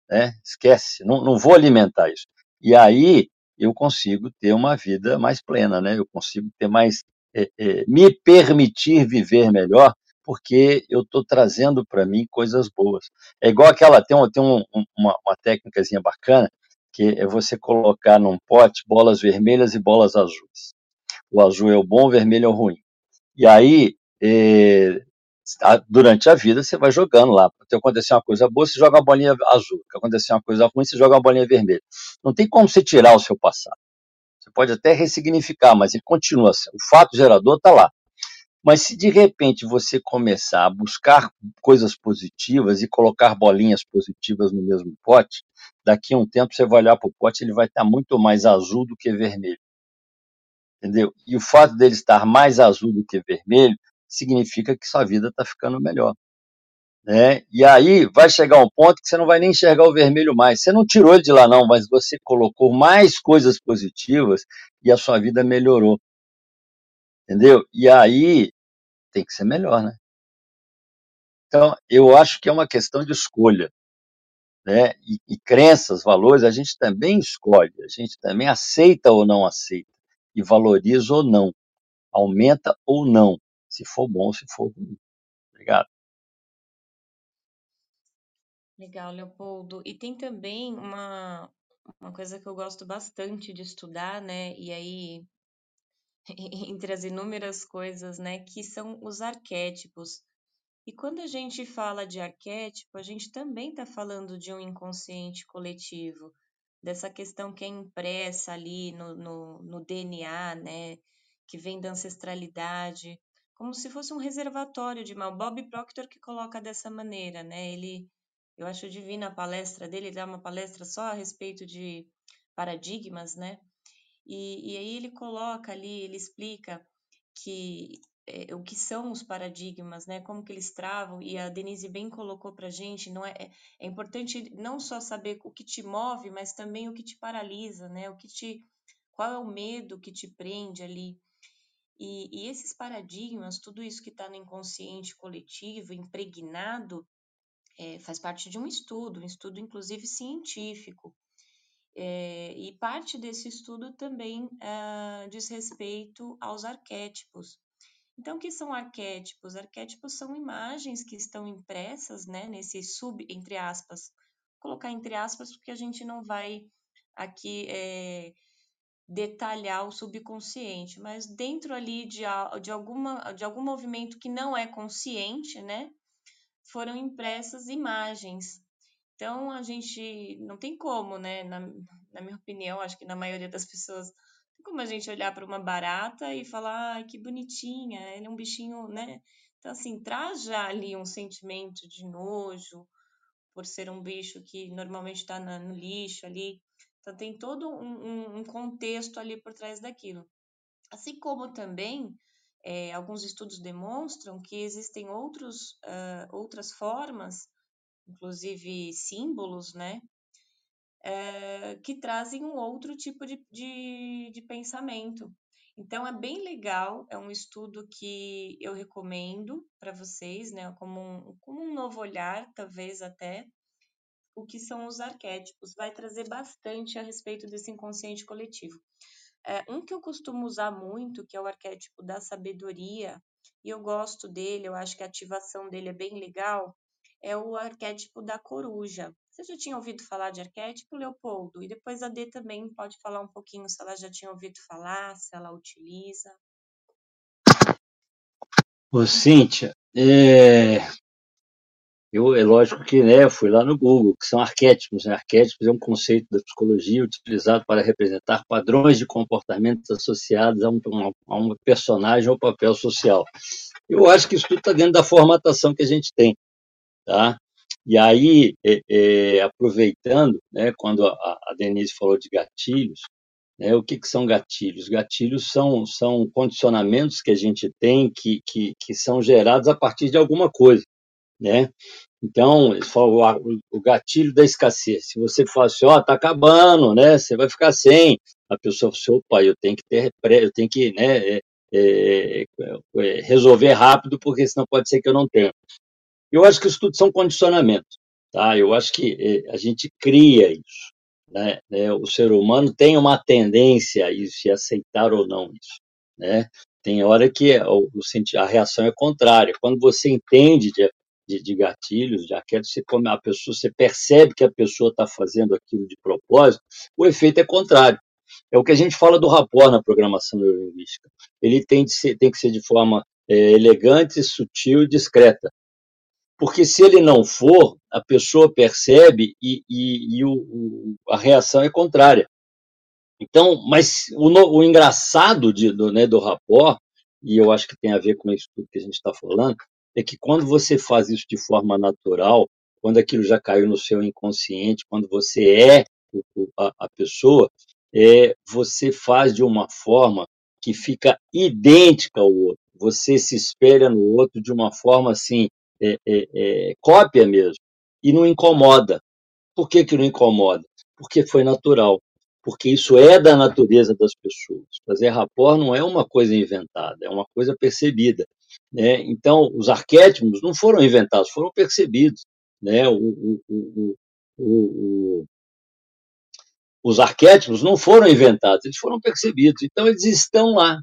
S3: né? Esquece, não, não vou alimentar isso. E aí eu consigo ter uma vida mais plena, né? Eu consigo ter mais, é, é, me permitir viver melhor, porque eu estou trazendo para mim coisas boas. É igual aquela, tem, tem um, uma, uma técnicazinha bacana, que é você colocar num pote bolas vermelhas e bolas azuis. O azul é o bom, o vermelho é o ruim. E aí, é, durante a vida você vai jogando lá. Se acontecer uma coisa boa, você joga uma bolinha azul. Se acontecer uma coisa ruim, você joga uma bolinha vermelha. Não tem como você tirar o seu passado. Você pode até ressignificar, mas ele continua. O fato gerador está lá. Mas se de repente você começar a buscar coisas positivas e colocar bolinhas positivas no mesmo pote, daqui a um tempo você vai olhar para o pote, ele vai estar muito mais azul do que vermelho. Entendeu? E o fato dele estar mais azul do que vermelho significa que sua vida está ficando melhor. Né? E aí vai chegar um ponto que você não vai nem enxergar o vermelho mais. Você não tirou ele de lá, não, mas você colocou mais coisas positivas e a sua vida melhorou. Entendeu? E aí tem que ser melhor, né? Então, eu acho que é uma questão de escolha. Né? E, e crenças, valores, a gente também escolhe, a gente também aceita ou não aceita, e valoriza ou não, aumenta ou não, se for bom, se for ruim. Obrigado.
S2: Legal, Leopoldo. E tem também uma, uma coisa que eu gosto bastante de estudar, né? E aí, [laughs] entre as inúmeras coisas, né, que são os arquétipos. E quando a gente fala de arquétipo, a gente também está falando de um inconsciente coletivo, dessa questão que é impressa ali no, no, no DNA, né, que vem da ancestralidade, como se fosse um reservatório de mal. Bob Proctor que coloca dessa maneira, né? Ele eu acho divina a palestra dele, ele dá uma palestra só a respeito de paradigmas, né? E, e aí ele coloca ali, ele explica que é, o que são os paradigmas, né? Como que eles travam, e a Denise bem colocou para gente, não é, é, é importante não só saber o que te move, mas também o que te paralisa, né? O que te, qual é o medo que te prende ali. E, e esses paradigmas, tudo isso que está no inconsciente coletivo, impregnado, é, faz parte de um estudo, um estudo inclusive científico. É, e parte desse estudo também é, diz respeito aos arquétipos. Então, o que são arquétipos? Arquétipos são imagens que estão impressas né, nesse sub, entre aspas, Vou colocar entre aspas, porque a gente não vai aqui é, detalhar o subconsciente, mas dentro ali de, de, alguma, de algum movimento que não é consciente, né? foram impressas imagens. Então, a gente não tem como, né? Na, na minha opinião, acho que na maioria das pessoas, tem como a gente olhar para uma barata e falar, ai, que bonitinha, ele é um bichinho, né? Então, assim, traz já ali um sentimento de nojo, por ser um bicho que normalmente está no lixo ali. Então, tem todo um, um contexto ali por trás daquilo. Assim como também é, alguns estudos demonstram que existem outros, uh, outras formas, inclusive símbolos, né, uh, que trazem um outro tipo de, de, de pensamento. Então, é bem legal, é um estudo que eu recomendo para vocês, né, como um, como um novo olhar, talvez até, o que são os arquétipos. Vai trazer bastante a respeito desse inconsciente coletivo. É, um que eu costumo usar muito, que é o arquétipo da sabedoria, e eu gosto dele, eu acho que a ativação dele é bem legal, é o arquétipo da coruja. Você já tinha ouvido falar de arquétipo, Leopoldo? E depois a D também pode falar um pouquinho se ela já tinha ouvido falar, se ela utiliza.
S3: Ô, Cíntia, é, eu, é lógico que né, fui lá no Google, que são arquétipos. Né? Arquétipos é um conceito da psicologia utilizado para representar padrões de comportamentos associados a um, a um personagem ou papel social. Eu acho que isso tudo está dentro da formatação que a gente tem. Tá? E aí, é, é, aproveitando, né, quando a, a, Denise falou de gatilhos, né, o que, que são gatilhos? Gatilhos são, são condicionamentos que a gente tem que, que, que são gerados a partir de alguma coisa né? Então, falam o gatilho da escassez. Se você fala assim, ó, oh, tá acabando, né? Você vai ficar sem. A pessoa fala assim, opa, eu tenho que ter, eu tenho que, né, é, é, é, resolver rápido, porque senão pode ser que eu não tenha. Eu acho que isso tudo são condicionamentos, tá? Eu acho que é, a gente cria isso, né? É, o ser humano tem uma tendência a isso, e aceitar ou não isso, né? Tem hora que a reação é contrária. Quando você entende de, de, de gatilhos, de arquétipos, você, a pessoa, você percebe que a pessoa está fazendo aquilo de propósito, o efeito é contrário. É o que a gente fala do rapport na programação neurolinguística. Ele tem, ser, tem que ser de forma é, elegante, sutil e discreta. Porque se ele não for, a pessoa percebe e, e, e o, o, a reação é contrária. Então, mas o, o engraçado de, do, né, do rapport e eu acho que tem a ver com isso tudo que a gente está falando, é que quando você faz isso de forma natural, quando aquilo já caiu no seu inconsciente, quando você é a, a pessoa, é, você faz de uma forma que fica idêntica ao outro. Você se espelha no outro de uma forma assim, é, é, é, cópia mesmo, e não incomoda. Por que, que não incomoda? Porque foi natural. Porque isso é da natureza das pessoas. Fazer rapport não é uma coisa inventada, é uma coisa percebida. Né? Então, os arquétipos não foram inventados, foram percebidos. Né? O, o, o, os arquétipos não foram inventados, eles foram percebidos. Então, eles estão lá.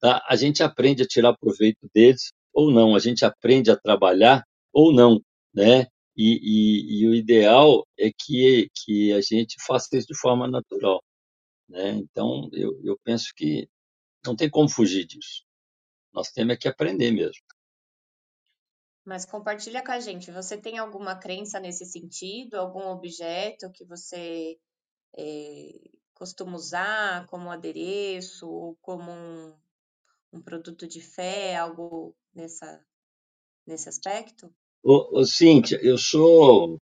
S3: Tá? A gente aprende a tirar proveito deles ou não, a gente aprende a trabalhar ou não. Né? E, e, e o ideal é que, que a gente faça isso de forma natural. Né? Então, eu, eu penso que não tem como fugir disso. Nós temos é que aprender mesmo.
S2: Mas compartilha com a gente, você tem alguma crença nesse sentido? Algum objeto que você é, costuma usar como adereço ou como um, produto de fé, algo nessa, nesse aspecto?
S3: Ô, ô, Cíntia, eu sou,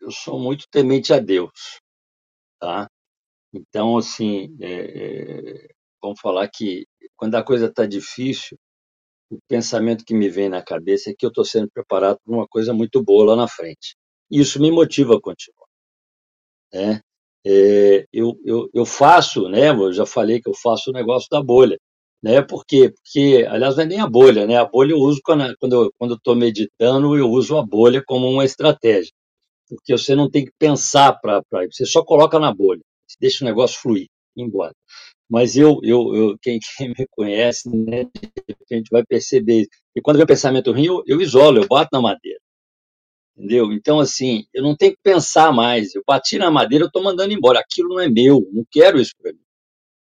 S3: eu sou muito temente a Deus, tá? Então, assim, é, é, vamos falar que quando a coisa está difícil, o pensamento que me vem na cabeça é que eu estou sendo preparado para uma coisa muito boa lá na frente. E isso me motiva a continuar. Né? É, eu, eu, eu faço, né? Eu já falei que eu faço o negócio da bolha. Né? Por quê? Porque, aliás, não é nem a bolha, né? A bolha eu uso quando, quando eu quando estou meditando, eu uso a bolha como uma estratégia. Porque você não tem que pensar para você só coloca na bolha, deixa o negócio fluir, ir embora. Mas eu, eu, eu quem, quem, me conhece, né, a gente vai perceber. E quando vem pensamento ruim, eu, eu isolo, eu bato na madeira. Entendeu? Então, assim, eu não tenho que pensar mais. Eu bati na madeira, eu estou mandando embora. Aquilo não é meu, não quero isso para mim.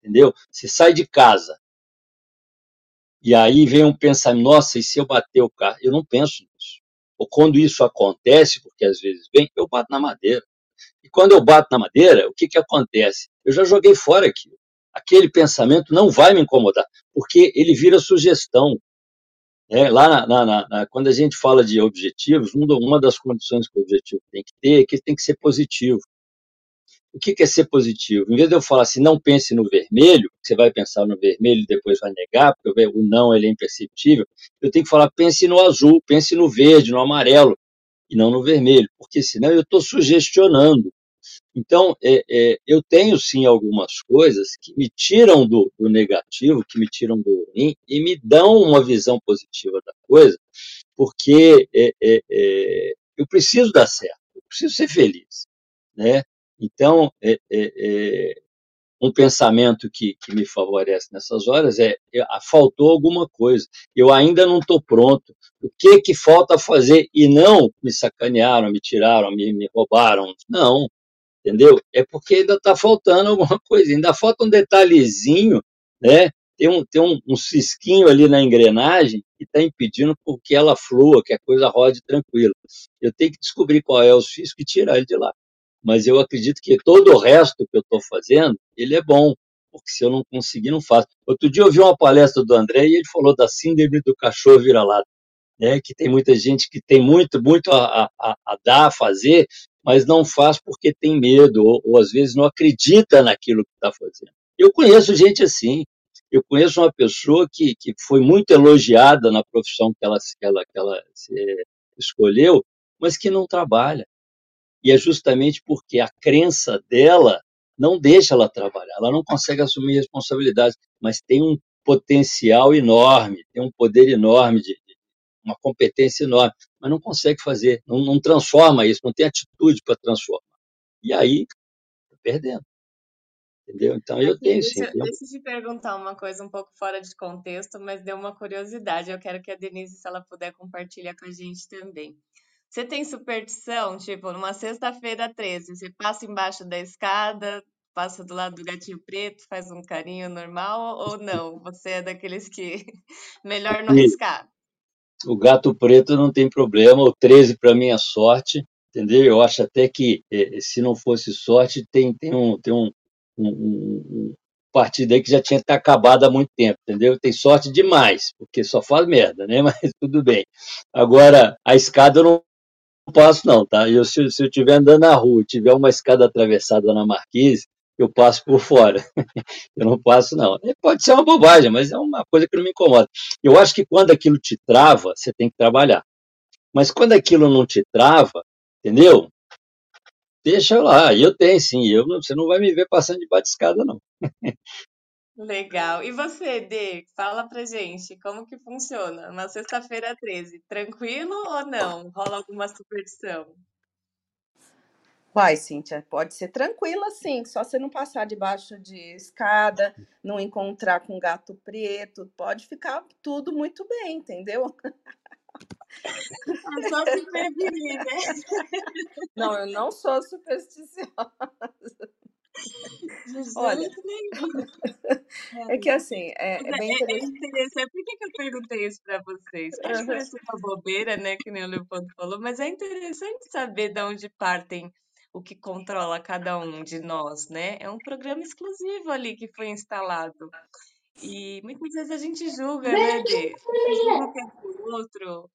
S3: Entendeu? Você sai de casa. E aí vem um pensamento, nossa, e se eu bater o carro? Eu não penso nisso. Ou quando isso acontece, porque às vezes vem, eu bato na madeira. E quando eu bato na madeira, o que, que acontece? Eu já joguei fora aquilo aquele pensamento não vai me incomodar, porque ele vira sugestão. É, lá na, na, na, quando a gente fala de objetivos, uma das condições que o objetivo tem que ter é que ele tem que ser positivo. O que, é ser positivo? Em vez de eu falar assim, não pense no vermelho, você vai pensar no vermelho e depois vai negar, porque o não ele é imperceptível, eu tenho que falar, pense no azul, pense no verde, no amarelo, e não no vermelho, porque senão eu estou sugestionando. Então, é, é, eu tenho sim algumas coisas que me tiram do, do, negativo, que me tiram do ruim e me dão uma visão positiva da coisa, porque é, é, é eu preciso dar certo, eu preciso ser feliz, né? Então, é, um pensamento que, que, me favorece nessas horas é, faltou alguma coisa, eu ainda não estou pronto, o que que falta fazer? E não me sacanearam, me tiraram, me, me roubaram, não, entendeu? É porque ainda está faltando alguma coisa, ainda falta um detalhezinho, né? Tem um, tem um, um cisquinho ali na engrenagem que está impedindo que ela flua, que a coisa rode tranquila. Eu tenho que descobrir qual é o cisco e tirar ele de lá. Mas eu acredito que todo o resto que eu estou fazendo, ele é bom, porque se eu não conseguir, não faço. Outro dia eu vi uma palestra do André e ele falou da síndrome do cachorro vira-lata, né? que tem muita gente que tem muito, muito a, a, a dar, a fazer, mas não faz porque tem medo, ou, ou às vezes não acredita naquilo que está fazendo. Eu conheço gente assim. Eu conheço uma pessoa que, que foi muito elogiada na profissão que ela, que ela, que ela escolheu, mas que não trabalha. E é justamente porque a crença dela não deixa ela trabalhar, ela não consegue assumir responsabilidades, mas tem um potencial enorme, tem um poder enorme de, uma competência enorme, mas não consegue fazer, não, não transforma isso, não tem atitude para transformar. E aí, está perdendo. Entendeu? Então, eu tenho
S2: deixa,
S3: sim.
S2: Deixa eu te perguntar uma coisa um pouco fora de contexto, mas deu uma curiosidade. Eu quero que a Denise, se ela puder, compartilhar com a gente também. Você tem superstição? Tipo, numa sexta-feira 13, você passa embaixo da escada, passa do lado do gatinho preto, faz um carinho normal ou não? Você é daqueles que [laughs] melhor não arriscar?
S3: o gato preto não tem problema, o 13 para mim é sorte, entendeu? Eu acho até que eh, se não fosse sorte, tem, tem um, tem um, um, um partir daí que já tinha acabado há muito tempo, entendeu? Tem sorte demais, porque só faz merda, né? [laughs] Mas tudo bem. Agora, a escada eu não passo, não, tá? Eu, se, se eu estiver andando na rua e tiver uma escada atravessada na Marquise, eu passo por fora. [laughs] eu não passo, não. Pode ser uma bobagem, mas é uma coisa que não me incomoda. Eu acho que quando aquilo te trava, você tem que trabalhar. Mas quando aquilo não te trava, entendeu? Deixa lá, eu tenho sim, eu você não vai me ver passando de escada, não. [laughs]
S2: Legal. E você, Dê, fala pra gente, como que funciona? Uma sexta-feira 13, tranquilo ou não? Rola alguma superstição?
S5: Uai, Cíntia, pode ser tranquila, sim, só você não passar debaixo de escada, não encontrar com gato preto, pode ficar tudo muito bem, entendeu?
S2: É só se prevenir, né?
S5: Não, eu não sou supersticiosa. Olha, [laughs] é que assim, é, é bem
S2: É, é
S5: interessante.
S2: interessante. Por que, que eu perguntei isso para vocês? Pode
S5: Aham.
S2: parecer uma bobeira, né? Que nem o Leopoldo falou, mas é interessante saber de onde partem o que controla cada um de nós, né? É um programa exclusivo ali que foi instalado. E muitas vezes a gente julga, né? A gente julga o é outro.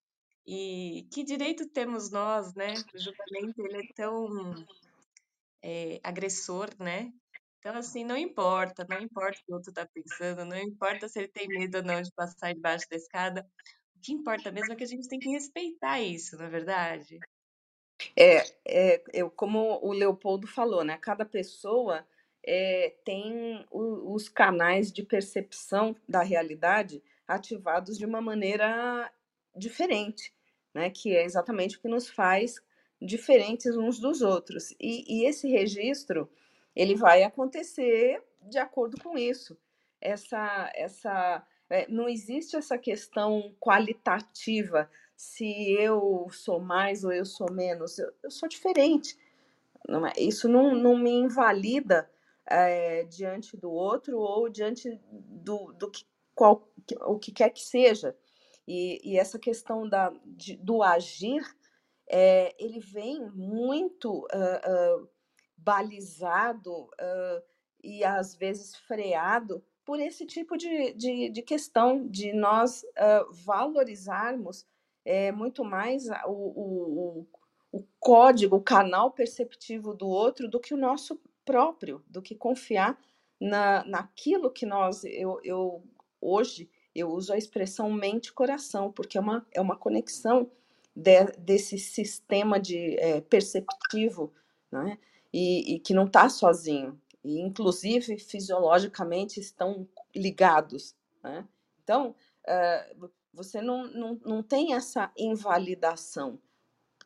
S2: E que direito temos nós, né? O julgamento, ele é tão é, agressor, né? Então, assim, não importa, não importa o que o outro tá pensando, não importa se ele tem medo ou não de passar debaixo da escada. O que importa mesmo é que a gente tem que respeitar isso, não é verdade?
S5: É, é, eu, como o Leopoldo falou, né? Cada pessoa é, tem o- os canais de percepção da realidade ativados de uma maneira diferente, né? Que é exatamente o que nos faz diferentes uns dos outros. E, e esse registro ele vai acontecer de acordo com isso. Essa, essa, é, não existe essa questão qualitativa se eu sou mais ou eu sou menos, eu, eu sou diferente. Não é? Isso não, não me invalida é, diante do outro ou diante do, do que, qual, o que quer que seja. E, e essa questão da, de, do agir, é, ele vem muito uh, uh, balizado uh, e às vezes freado por esse tipo de, de, de questão, de nós valorizarmos é, muito mais o, o, o código, o canal perceptivo do outro do que o nosso próprio, do que confiar na, naquilo que nós, eu, eu hoje, eu uso a expressão mente-coração, porque é uma, é uma conexão de, desse sistema de é, perceptivo, né? e, e que não está sozinho, e inclusive fisiologicamente estão ligados. Né? Então, uh, você não, não, não tem essa invalidação.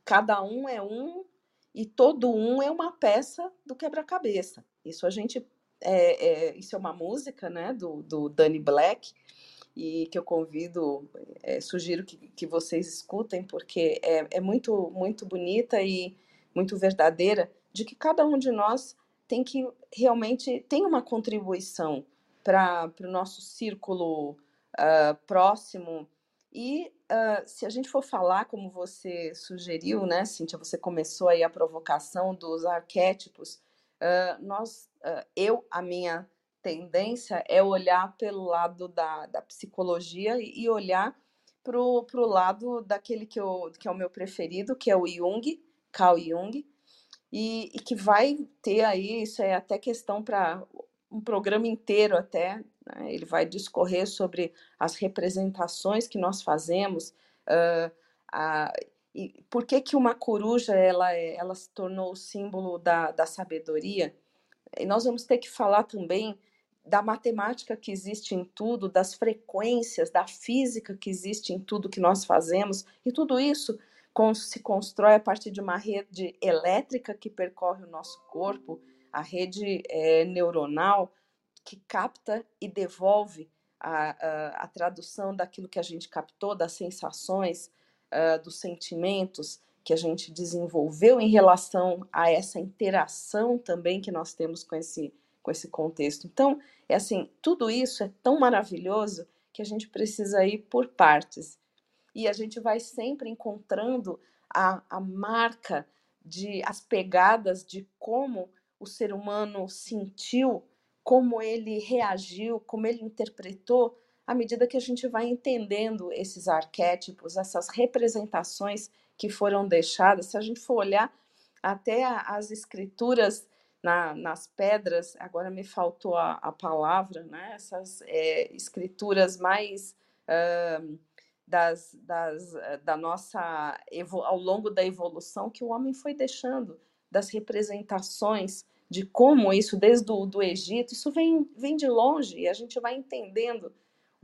S5: Cada um é um e todo um é uma peça do quebra-cabeça. Isso a gente é, é, isso é uma música né, do, do Danny Black e que eu convido, é, sugiro que, que vocês escutem, porque é, é muito, muito bonita e muito verdadeira, de que cada um de nós tem que realmente tem uma contribuição para o nosso círculo uh, próximo. E uh, se a gente for falar, como você sugeriu, né, Cíntia, você começou aí a provocação dos arquétipos, uh, nós, eu, a minha tendência é olhar pelo lado da, da psicologia e olhar para o lado daquele que, eu, que é o meu preferido, que é o Jung, Carl Jung, e, e que vai ter aí, isso é até questão para um programa inteiro até, né? ele vai discorrer sobre as representações que nós fazemos, uh, a, e por que, que uma coruja ela, é, ela se tornou o símbolo da, da sabedoria, e nós vamos ter que falar também da matemática que existe em tudo, das frequências, da física que existe em tudo que nós fazemos, e tudo isso se constrói a partir de uma rede elétrica que percorre o nosso corpo, a rede é, neuronal que capta e devolve a, a, a, tradução daquilo que a gente captou, das sensações, uh, dos sentimentos que a gente desenvolveu em relação a essa interação também que nós temos com esse, com esse contexto. Então, é assim, tudo isso é tão maravilhoso que a gente precisa ir por partes. E a gente vai sempre encontrando a, a marca de as pegadas de como o ser humano sentiu como ele reagiu, como ele interpretou, à medida que a gente vai entendendo esses arquétipos, essas representações que foram deixadas. Se a gente for olhar até as escrituras na, nas pedras, agora me faltou a, a palavra, né? essas é, escrituras mais. Uh, das, das, da nossa ao longo da evolução que o homem foi deixando das representações de como isso desde o do Egito isso vem vem de longe e a gente vai entendendo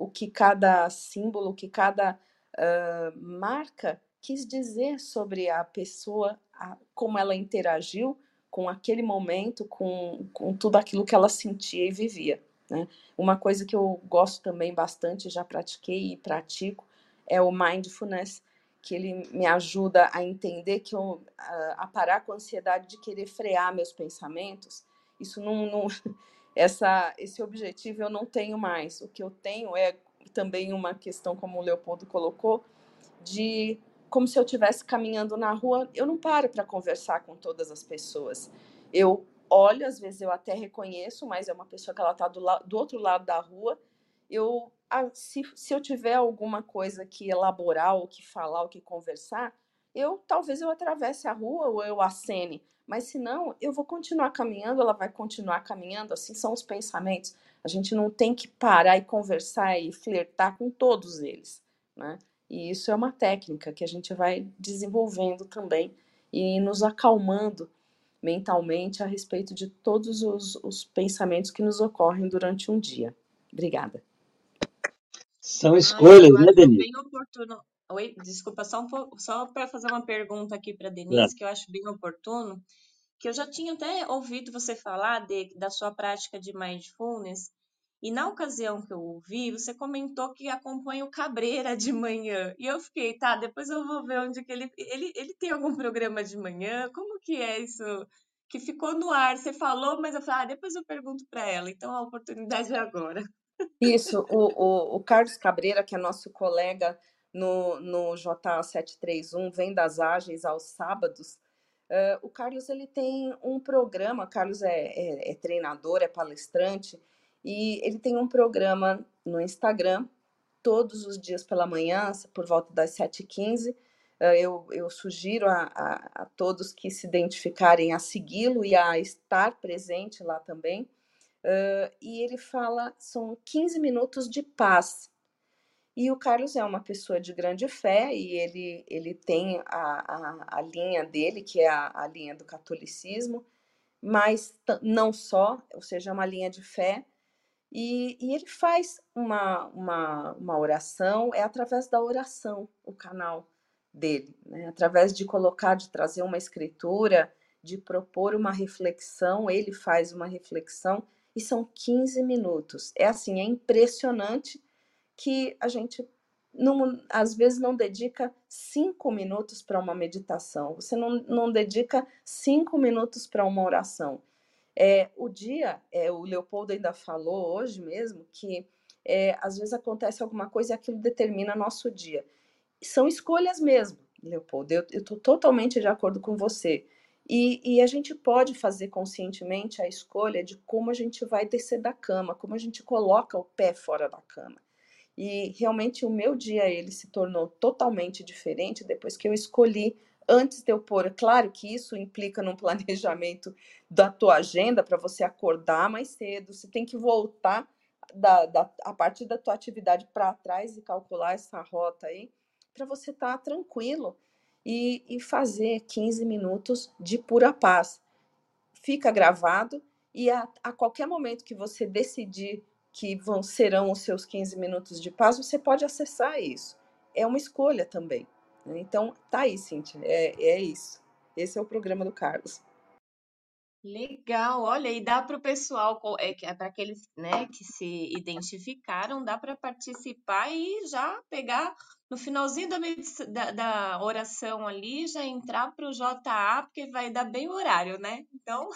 S5: o que cada símbolo, o que cada uh, marca quis dizer sobre a pessoa, a, como ela interagiu com aquele momento, com, com tudo aquilo que ela sentia e vivia. Né? Uma coisa que eu gosto também bastante, já pratiquei e pratico, é o mindfulness, que ele me ajuda a entender que eu, a, parar com a ansiedade de querer frear meus pensamentos. Isso não, não [laughs] essa, esse objetivo eu não tenho mais. O que eu tenho é também uma questão, como o Leopoldo colocou, de como se eu estivesse caminhando na rua, eu não paro para conversar com todas as pessoas. Eu olho, às vezes eu até reconheço, mas é uma pessoa que ela está do, do outro lado da rua. Eu, se, se eu tiver alguma coisa que elaborar, ou que falar, ou que conversar, eu talvez eu atravesse a rua ou eu acene, mas se não, eu vou continuar caminhando, ela vai continuar caminhando, assim são os pensamentos. A gente não tem que parar e conversar e flertar com todos eles, né? E isso é uma técnica que a gente vai desenvolvendo também e nos acalmando mentalmente a respeito de todos os, os pensamentos que nos ocorrem durante um dia. Obrigada.
S3: São escolhas, né, Denise?
S2: Bem oportuno. Oi, desculpa, só, um só para fazer uma pergunta aqui para Denise, é. que eu acho bem oportuno, que eu já tinha até ouvido você falar de, da sua prática de mindfulness, e na ocasião que eu ouvi, você comentou que acompanha o Cabreira de manhã. E eu fiquei, tá, depois eu vou ver onde que ele. Ele, ele tem algum programa de manhã? Como que é isso? Que ficou no ar. Você falou, mas eu falei, ah, depois eu pergunto para ela. Então a oportunidade é agora.
S5: Isso, o, o, o Carlos Cabreira, que é nosso colega no, no JA731, vem das Ágeis aos sábados. Uh, o Carlos ele tem um programa, Carlos é, é, é treinador, é palestrante, e ele tem um programa no Instagram, todos os dias pela manhã, por volta das 7h15. Eu, eu sugiro a, a, a todos que se identificarem a segui-lo e a estar presente lá também. Uh, e ele fala, são 15 minutos de paz. E o Carlos é uma pessoa de grande fé e ele, ele tem a, a, a linha dele, que é a, a linha do catolicismo, mas não só, ou seja, é uma linha de fé, e, e, ele faz uma, uma, uma oração, é através da oração o canal dele, né? através de colocar, de trazer uma escritura, de propor uma reflexão, ele faz uma reflexão e são 15 minutos. É assim, é impressionante que a gente não, às vezes não dedica cinco minutos para uma meditação, você não, não dedica cinco minutos para uma oração. É, o dia, é, o Leopoldo ainda falou hoje mesmo que é, às vezes acontece alguma coisa e aquilo determina nosso dia. São escolhas mesmo, Leopoldo. Eu estou totalmente de acordo com você. E, e, a gente pode fazer conscientemente a escolha de como a gente vai descer da cama, como a gente coloca o pé fora da cama. E realmente o meu dia ele se tornou totalmente diferente depois que eu escolhi antes de eu pôr, claro que isso implica num [laughs] planejamento da tua agenda para você acordar mais cedo, você tem que voltar da, da, a partir da tua atividade para trás e calcular essa rota aí, para você estar tá tranquilo e, e fazer 15 minutos de pura paz. Fica gravado e a, a qualquer momento que você decidir que vão serão os seus 15 minutos de paz, você pode acessar isso. É uma escolha também. Então, tá aí, Cíntia, é, é isso. Esse é o programa do Carlos.
S2: Legal, olha, e dá para o pessoal, é, é para aqueles né, que se identificaram, dá para participar e já pegar no finalzinho da, da, da oração ali, já entrar para o JA, porque vai dar bem o horário, né? Então,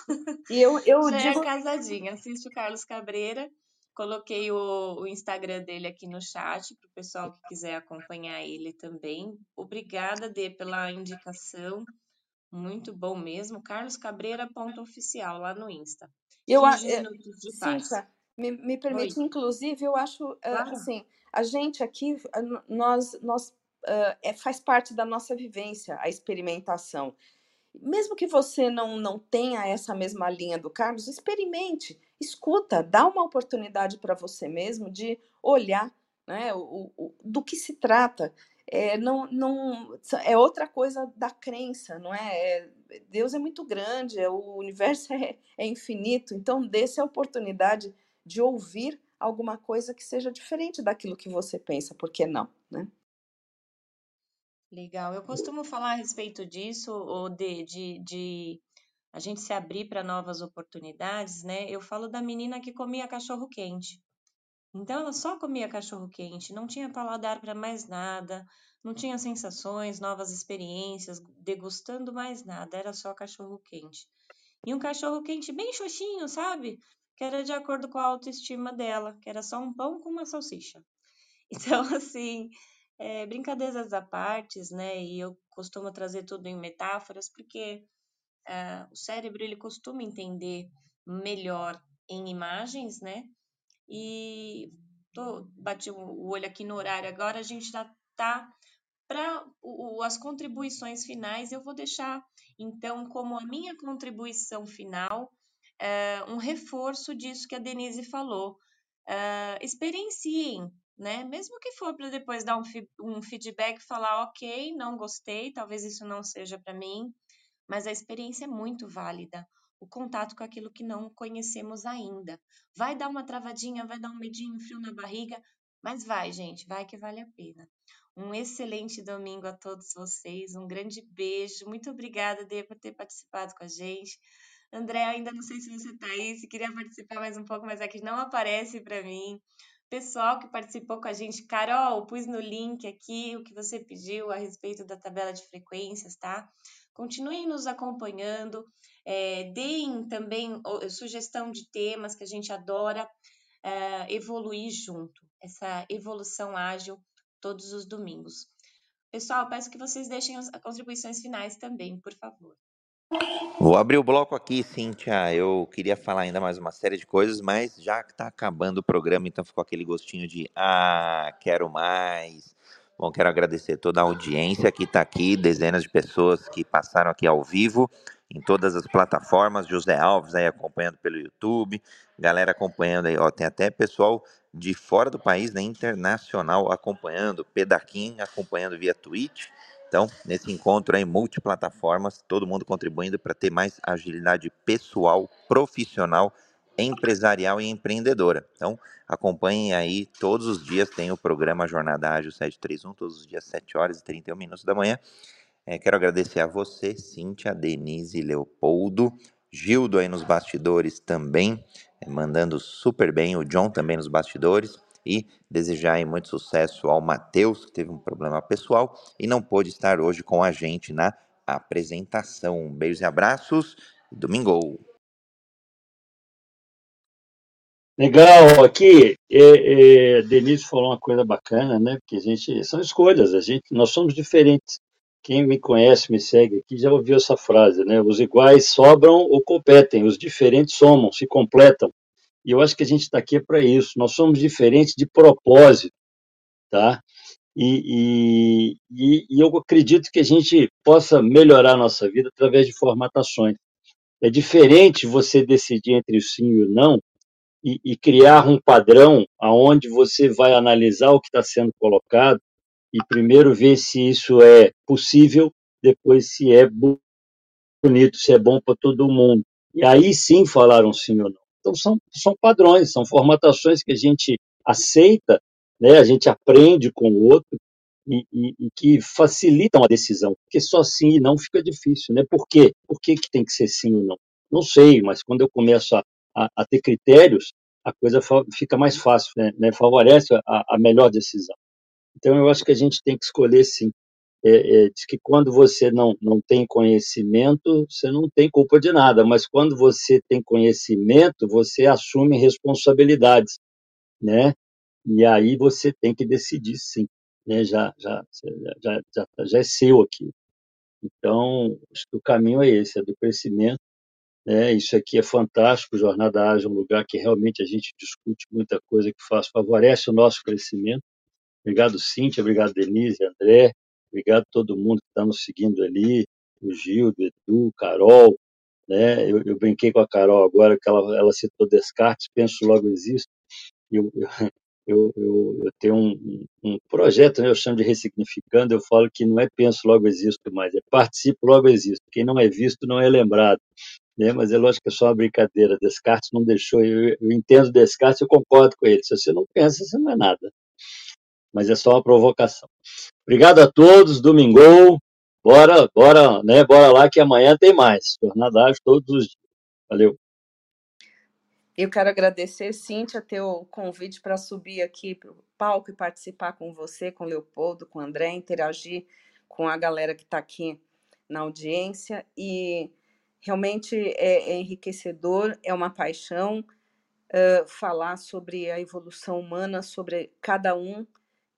S5: e eu, eu [laughs]
S2: já é
S5: digo...
S2: é casadinha. Assiste o Carlos Cabreira Coloquei o, o Instagram dele aqui no chat para o pessoal que quiser acompanhar ele também. Obrigada, Dê, pela indicação. Muito bom mesmo. Carlos Cabreira, ponto oficial, lá no Insta.
S5: Eu,
S2: 15
S5: eu,
S2: minutos de paz.
S5: Cíntia, me, me permite,
S2: Oi.
S5: inclusive, eu acho uh,
S2: Claro.
S5: assim, a gente aqui, uh, nós, nós uh, é, faz parte da nossa vivência a experimentação. Mesmo que você não, não tenha essa mesma linha do Carlos, experimente, escuta, dá uma oportunidade para você mesmo de olhar né, o, o, do que se trata. É, não, não, é outra coisa da crença, não é? é Deus é muito grande, é, o universo [laughs] é, é infinito, então dê-se a oportunidade de ouvir alguma coisa que seja diferente daquilo que você pensa, por que não, né?
S2: Legal. Eu costumo falar a respeito disso, ou de, de, de a gente se abrir para novas oportunidades, né? Eu falo da menina que comia cachorro quente. Então ela só comia cachorro quente, não tinha paladar para mais nada, não tinha sensações, novas experiências, degustando mais nada, era só cachorro quente. E um cachorro quente bem xoxinho, sabe? Que era de acordo com a autoestima dela, que era só um pão com uma salsicha. [laughs] Então, assim, é, brincadeiras à parte, né? E eu costumo trazer tudo em metáforas, porque é, o cérebro ele costuma entender melhor em imagens, né? E tô, bati o olho aqui no horário agora, a gente já tá para as contribuições finais. Eu vou deixar, então, como a minha contribuição final, é, um reforço disso que a Denise falou. É, experienciem, né? Mesmo que for para depois dar um, um feedback, falar, ok, não gostei, talvez isso não seja para mim, mas a experiência é muito válida. O contato com aquilo que não conhecemos ainda. Vai dar uma travadinha, vai dar um medinho, um frio na barriga, mas vai, gente, vai que vale a pena. Um excelente domingo a todos vocês, um grande beijo. Muito obrigada, Dê, por ter participado com a gente. André, ainda não sei se você está aí, se queria participar mais um pouco, mas aqui não aparece para mim. Pessoal que participou com a gente, Carol, pus no link aqui o que você pediu a respeito da tabela de frequências, tá? Continuem nos acompanhando, é, deem também sugestão de temas que a gente adora é, evoluir junto, essa evolução ágil todos os domingos. Pessoal, peço que vocês deixem as contribuições finais também, por favor.
S4: Vou abrir o bloco aqui, Cíntia. Eu queria falar ainda mais uma série de coisas, mas já está acabando o programa, então ficou aquele gostinho de ah, quero mais. Bom, quero agradecer toda a audiência que está aqui, dezenas de pessoas que passaram aqui ao vivo em todas as plataformas. José Alves aí acompanhando pelo YouTube, galera acompanhando aí, ó, tem até pessoal de fora do país, né, internacional acompanhando, Pedaquim acompanhando via Twitch. Então, nesse encontro aí, multiplataformas, todo mundo contribuindo para ter mais agilidade pessoal, profissional, empresarial e empreendedora. Então, acompanhem aí, todos os dias tem o programa Jornada Ágil 731, todos os dias, 7 horas e 31 minutos da manhã. É, quero agradecer a você, Cíntia, Denise, Leopoldo, Gildo aí nos bastidores também, é, mandando super bem, o John também nos bastidores e desejar aí muito sucesso ao Matheus, que teve um problema pessoal e não pôde estar hoje com a gente na apresentação. Beijos e abraços. Domingo.
S3: Legal, aqui é, é, Denise falou uma coisa bacana, né? Porque a gente são escolhas, a gente nós somos diferentes. Quem me conhece, me segue aqui, já ouviu essa frase, né? Os iguais sobram ou competem, os diferentes somam, se completam. E eu acho que a gente está aqui para isso. Nós somos diferentes de propósito, tá? E, e, e, eu acredito que a gente possa melhorar a nossa vida através de formatações. É diferente você decidir entre o sim e o não e, e criar um padrão aonde você vai analisar o que está sendo colocado e primeiro ver se isso é possível, depois se é bonito, se é bom para todo mundo. E aí sim falar um sim ou não. Então, são, são padrões, são formatações que a gente aceita, né? a gente aprende com o outro e, e, e, que facilitam a decisão, porque só sim e não fica difícil. Né? Por quê? Por que, que tem que ser sim ou não? Não sei, mas quando eu começo a, a, a ter critérios, a coisa fica mais fácil, né? né? favorece a, a melhor decisão. Então, eu acho que a gente tem que escolher sim é, é, diz que quando você não, não tem conhecimento, você não tem culpa de nada, mas quando você tem conhecimento, você assume responsabilidades, né? E aí você tem que decidir sim, né? Já, já, já, já, já é seu aqui. Então, acho que o caminho é esse, é do crescimento. Né? Isso aqui é fantástico, Jornada Ágil é um lugar que realmente a gente discute muita coisa que faz, favorece o nosso crescimento. Obrigado, Cíntia, obrigado, Denise, André, obrigado todo mundo que está nos seguindo ali, o Gil, o Edu, Carol, né? Eu, eu, brinquei com a Carol agora que ela, ela citou Descartes, penso logo existo. Eu, [laughs] eu, eu, eu tenho um, um projeto, né, eu chamo de ressignificando, eu falo que não é penso logo existo mais, é participo logo existo. Quem não é visto não é lembrado. Né? Mas é lógico que é só uma brincadeira. Descartes não deixou, eu, eu entendo Descartes, eu concordo com ele. Se você não pensa, você não é nada. Mas é só uma provocação. Obrigado a todos, domingo. Bora, bora, né? Bora lá que amanhã tem mais. Jornada Ágil todos os dias. Valeu.
S5: Eu quero agradecer, Cíntia, teu convite para subir aqui para o palco e participar com você, com Leopoldo, com André, interagir com a galera que está aqui na audiência. E realmente é, é enriquecedor, é uma paixão uh, falar sobre a evolução humana, sobre cada um,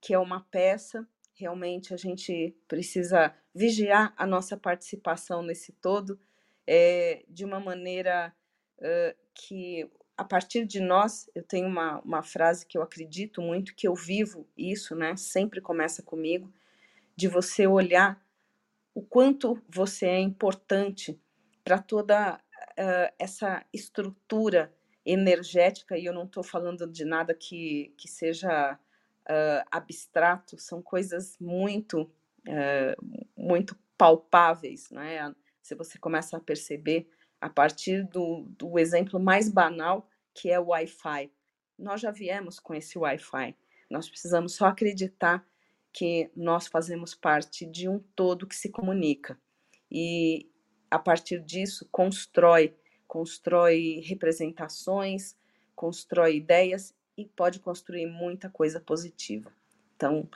S5: que é uma peça. Realmente a gente precisa vigiar a nossa participação nesse todo é, de uma maneira uh, que a partir de nós, eu tenho uma, uma frase que eu acredito muito, que eu vivo isso, né? Sempre começa comigo, de você olhar o quanto você é importante para toda uh, essa estrutura energética, e eu não estou falando de nada que, que seja uh, abstrato, são coisas muito, uh, muito palpáveis, né? Se você começa a perceber a partir do, do exemplo mais banal, que é o Wi-Fi. Nós já viemos com esse Wi-Fi. Nós precisamos só acreditar que nós fazemos parte de um todo que se comunica. E a partir disso constrói, constrói representações, constrói ideias e pode construir muita coisa positiva. Então,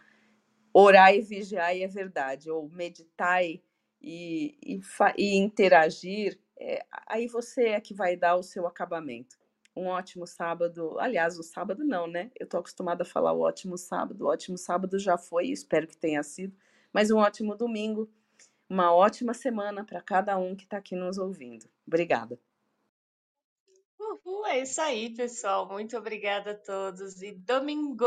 S5: orar e vigiar é verdade, ou meditar e, e, e interagir é, aí você é que vai dar o seu acabamento. Um ótimo sábado, aliás, o sábado não, né? Eu estou acostumada a falar o ótimo sábado, o ótimo sábado já foi, espero que tenha sido, mas um ótimo domingo, uma ótima semana para cada um que está aqui nos ouvindo. Obrigada.
S2: Uhul, é isso aí, pessoal. Muito obrigada a todos e domingo!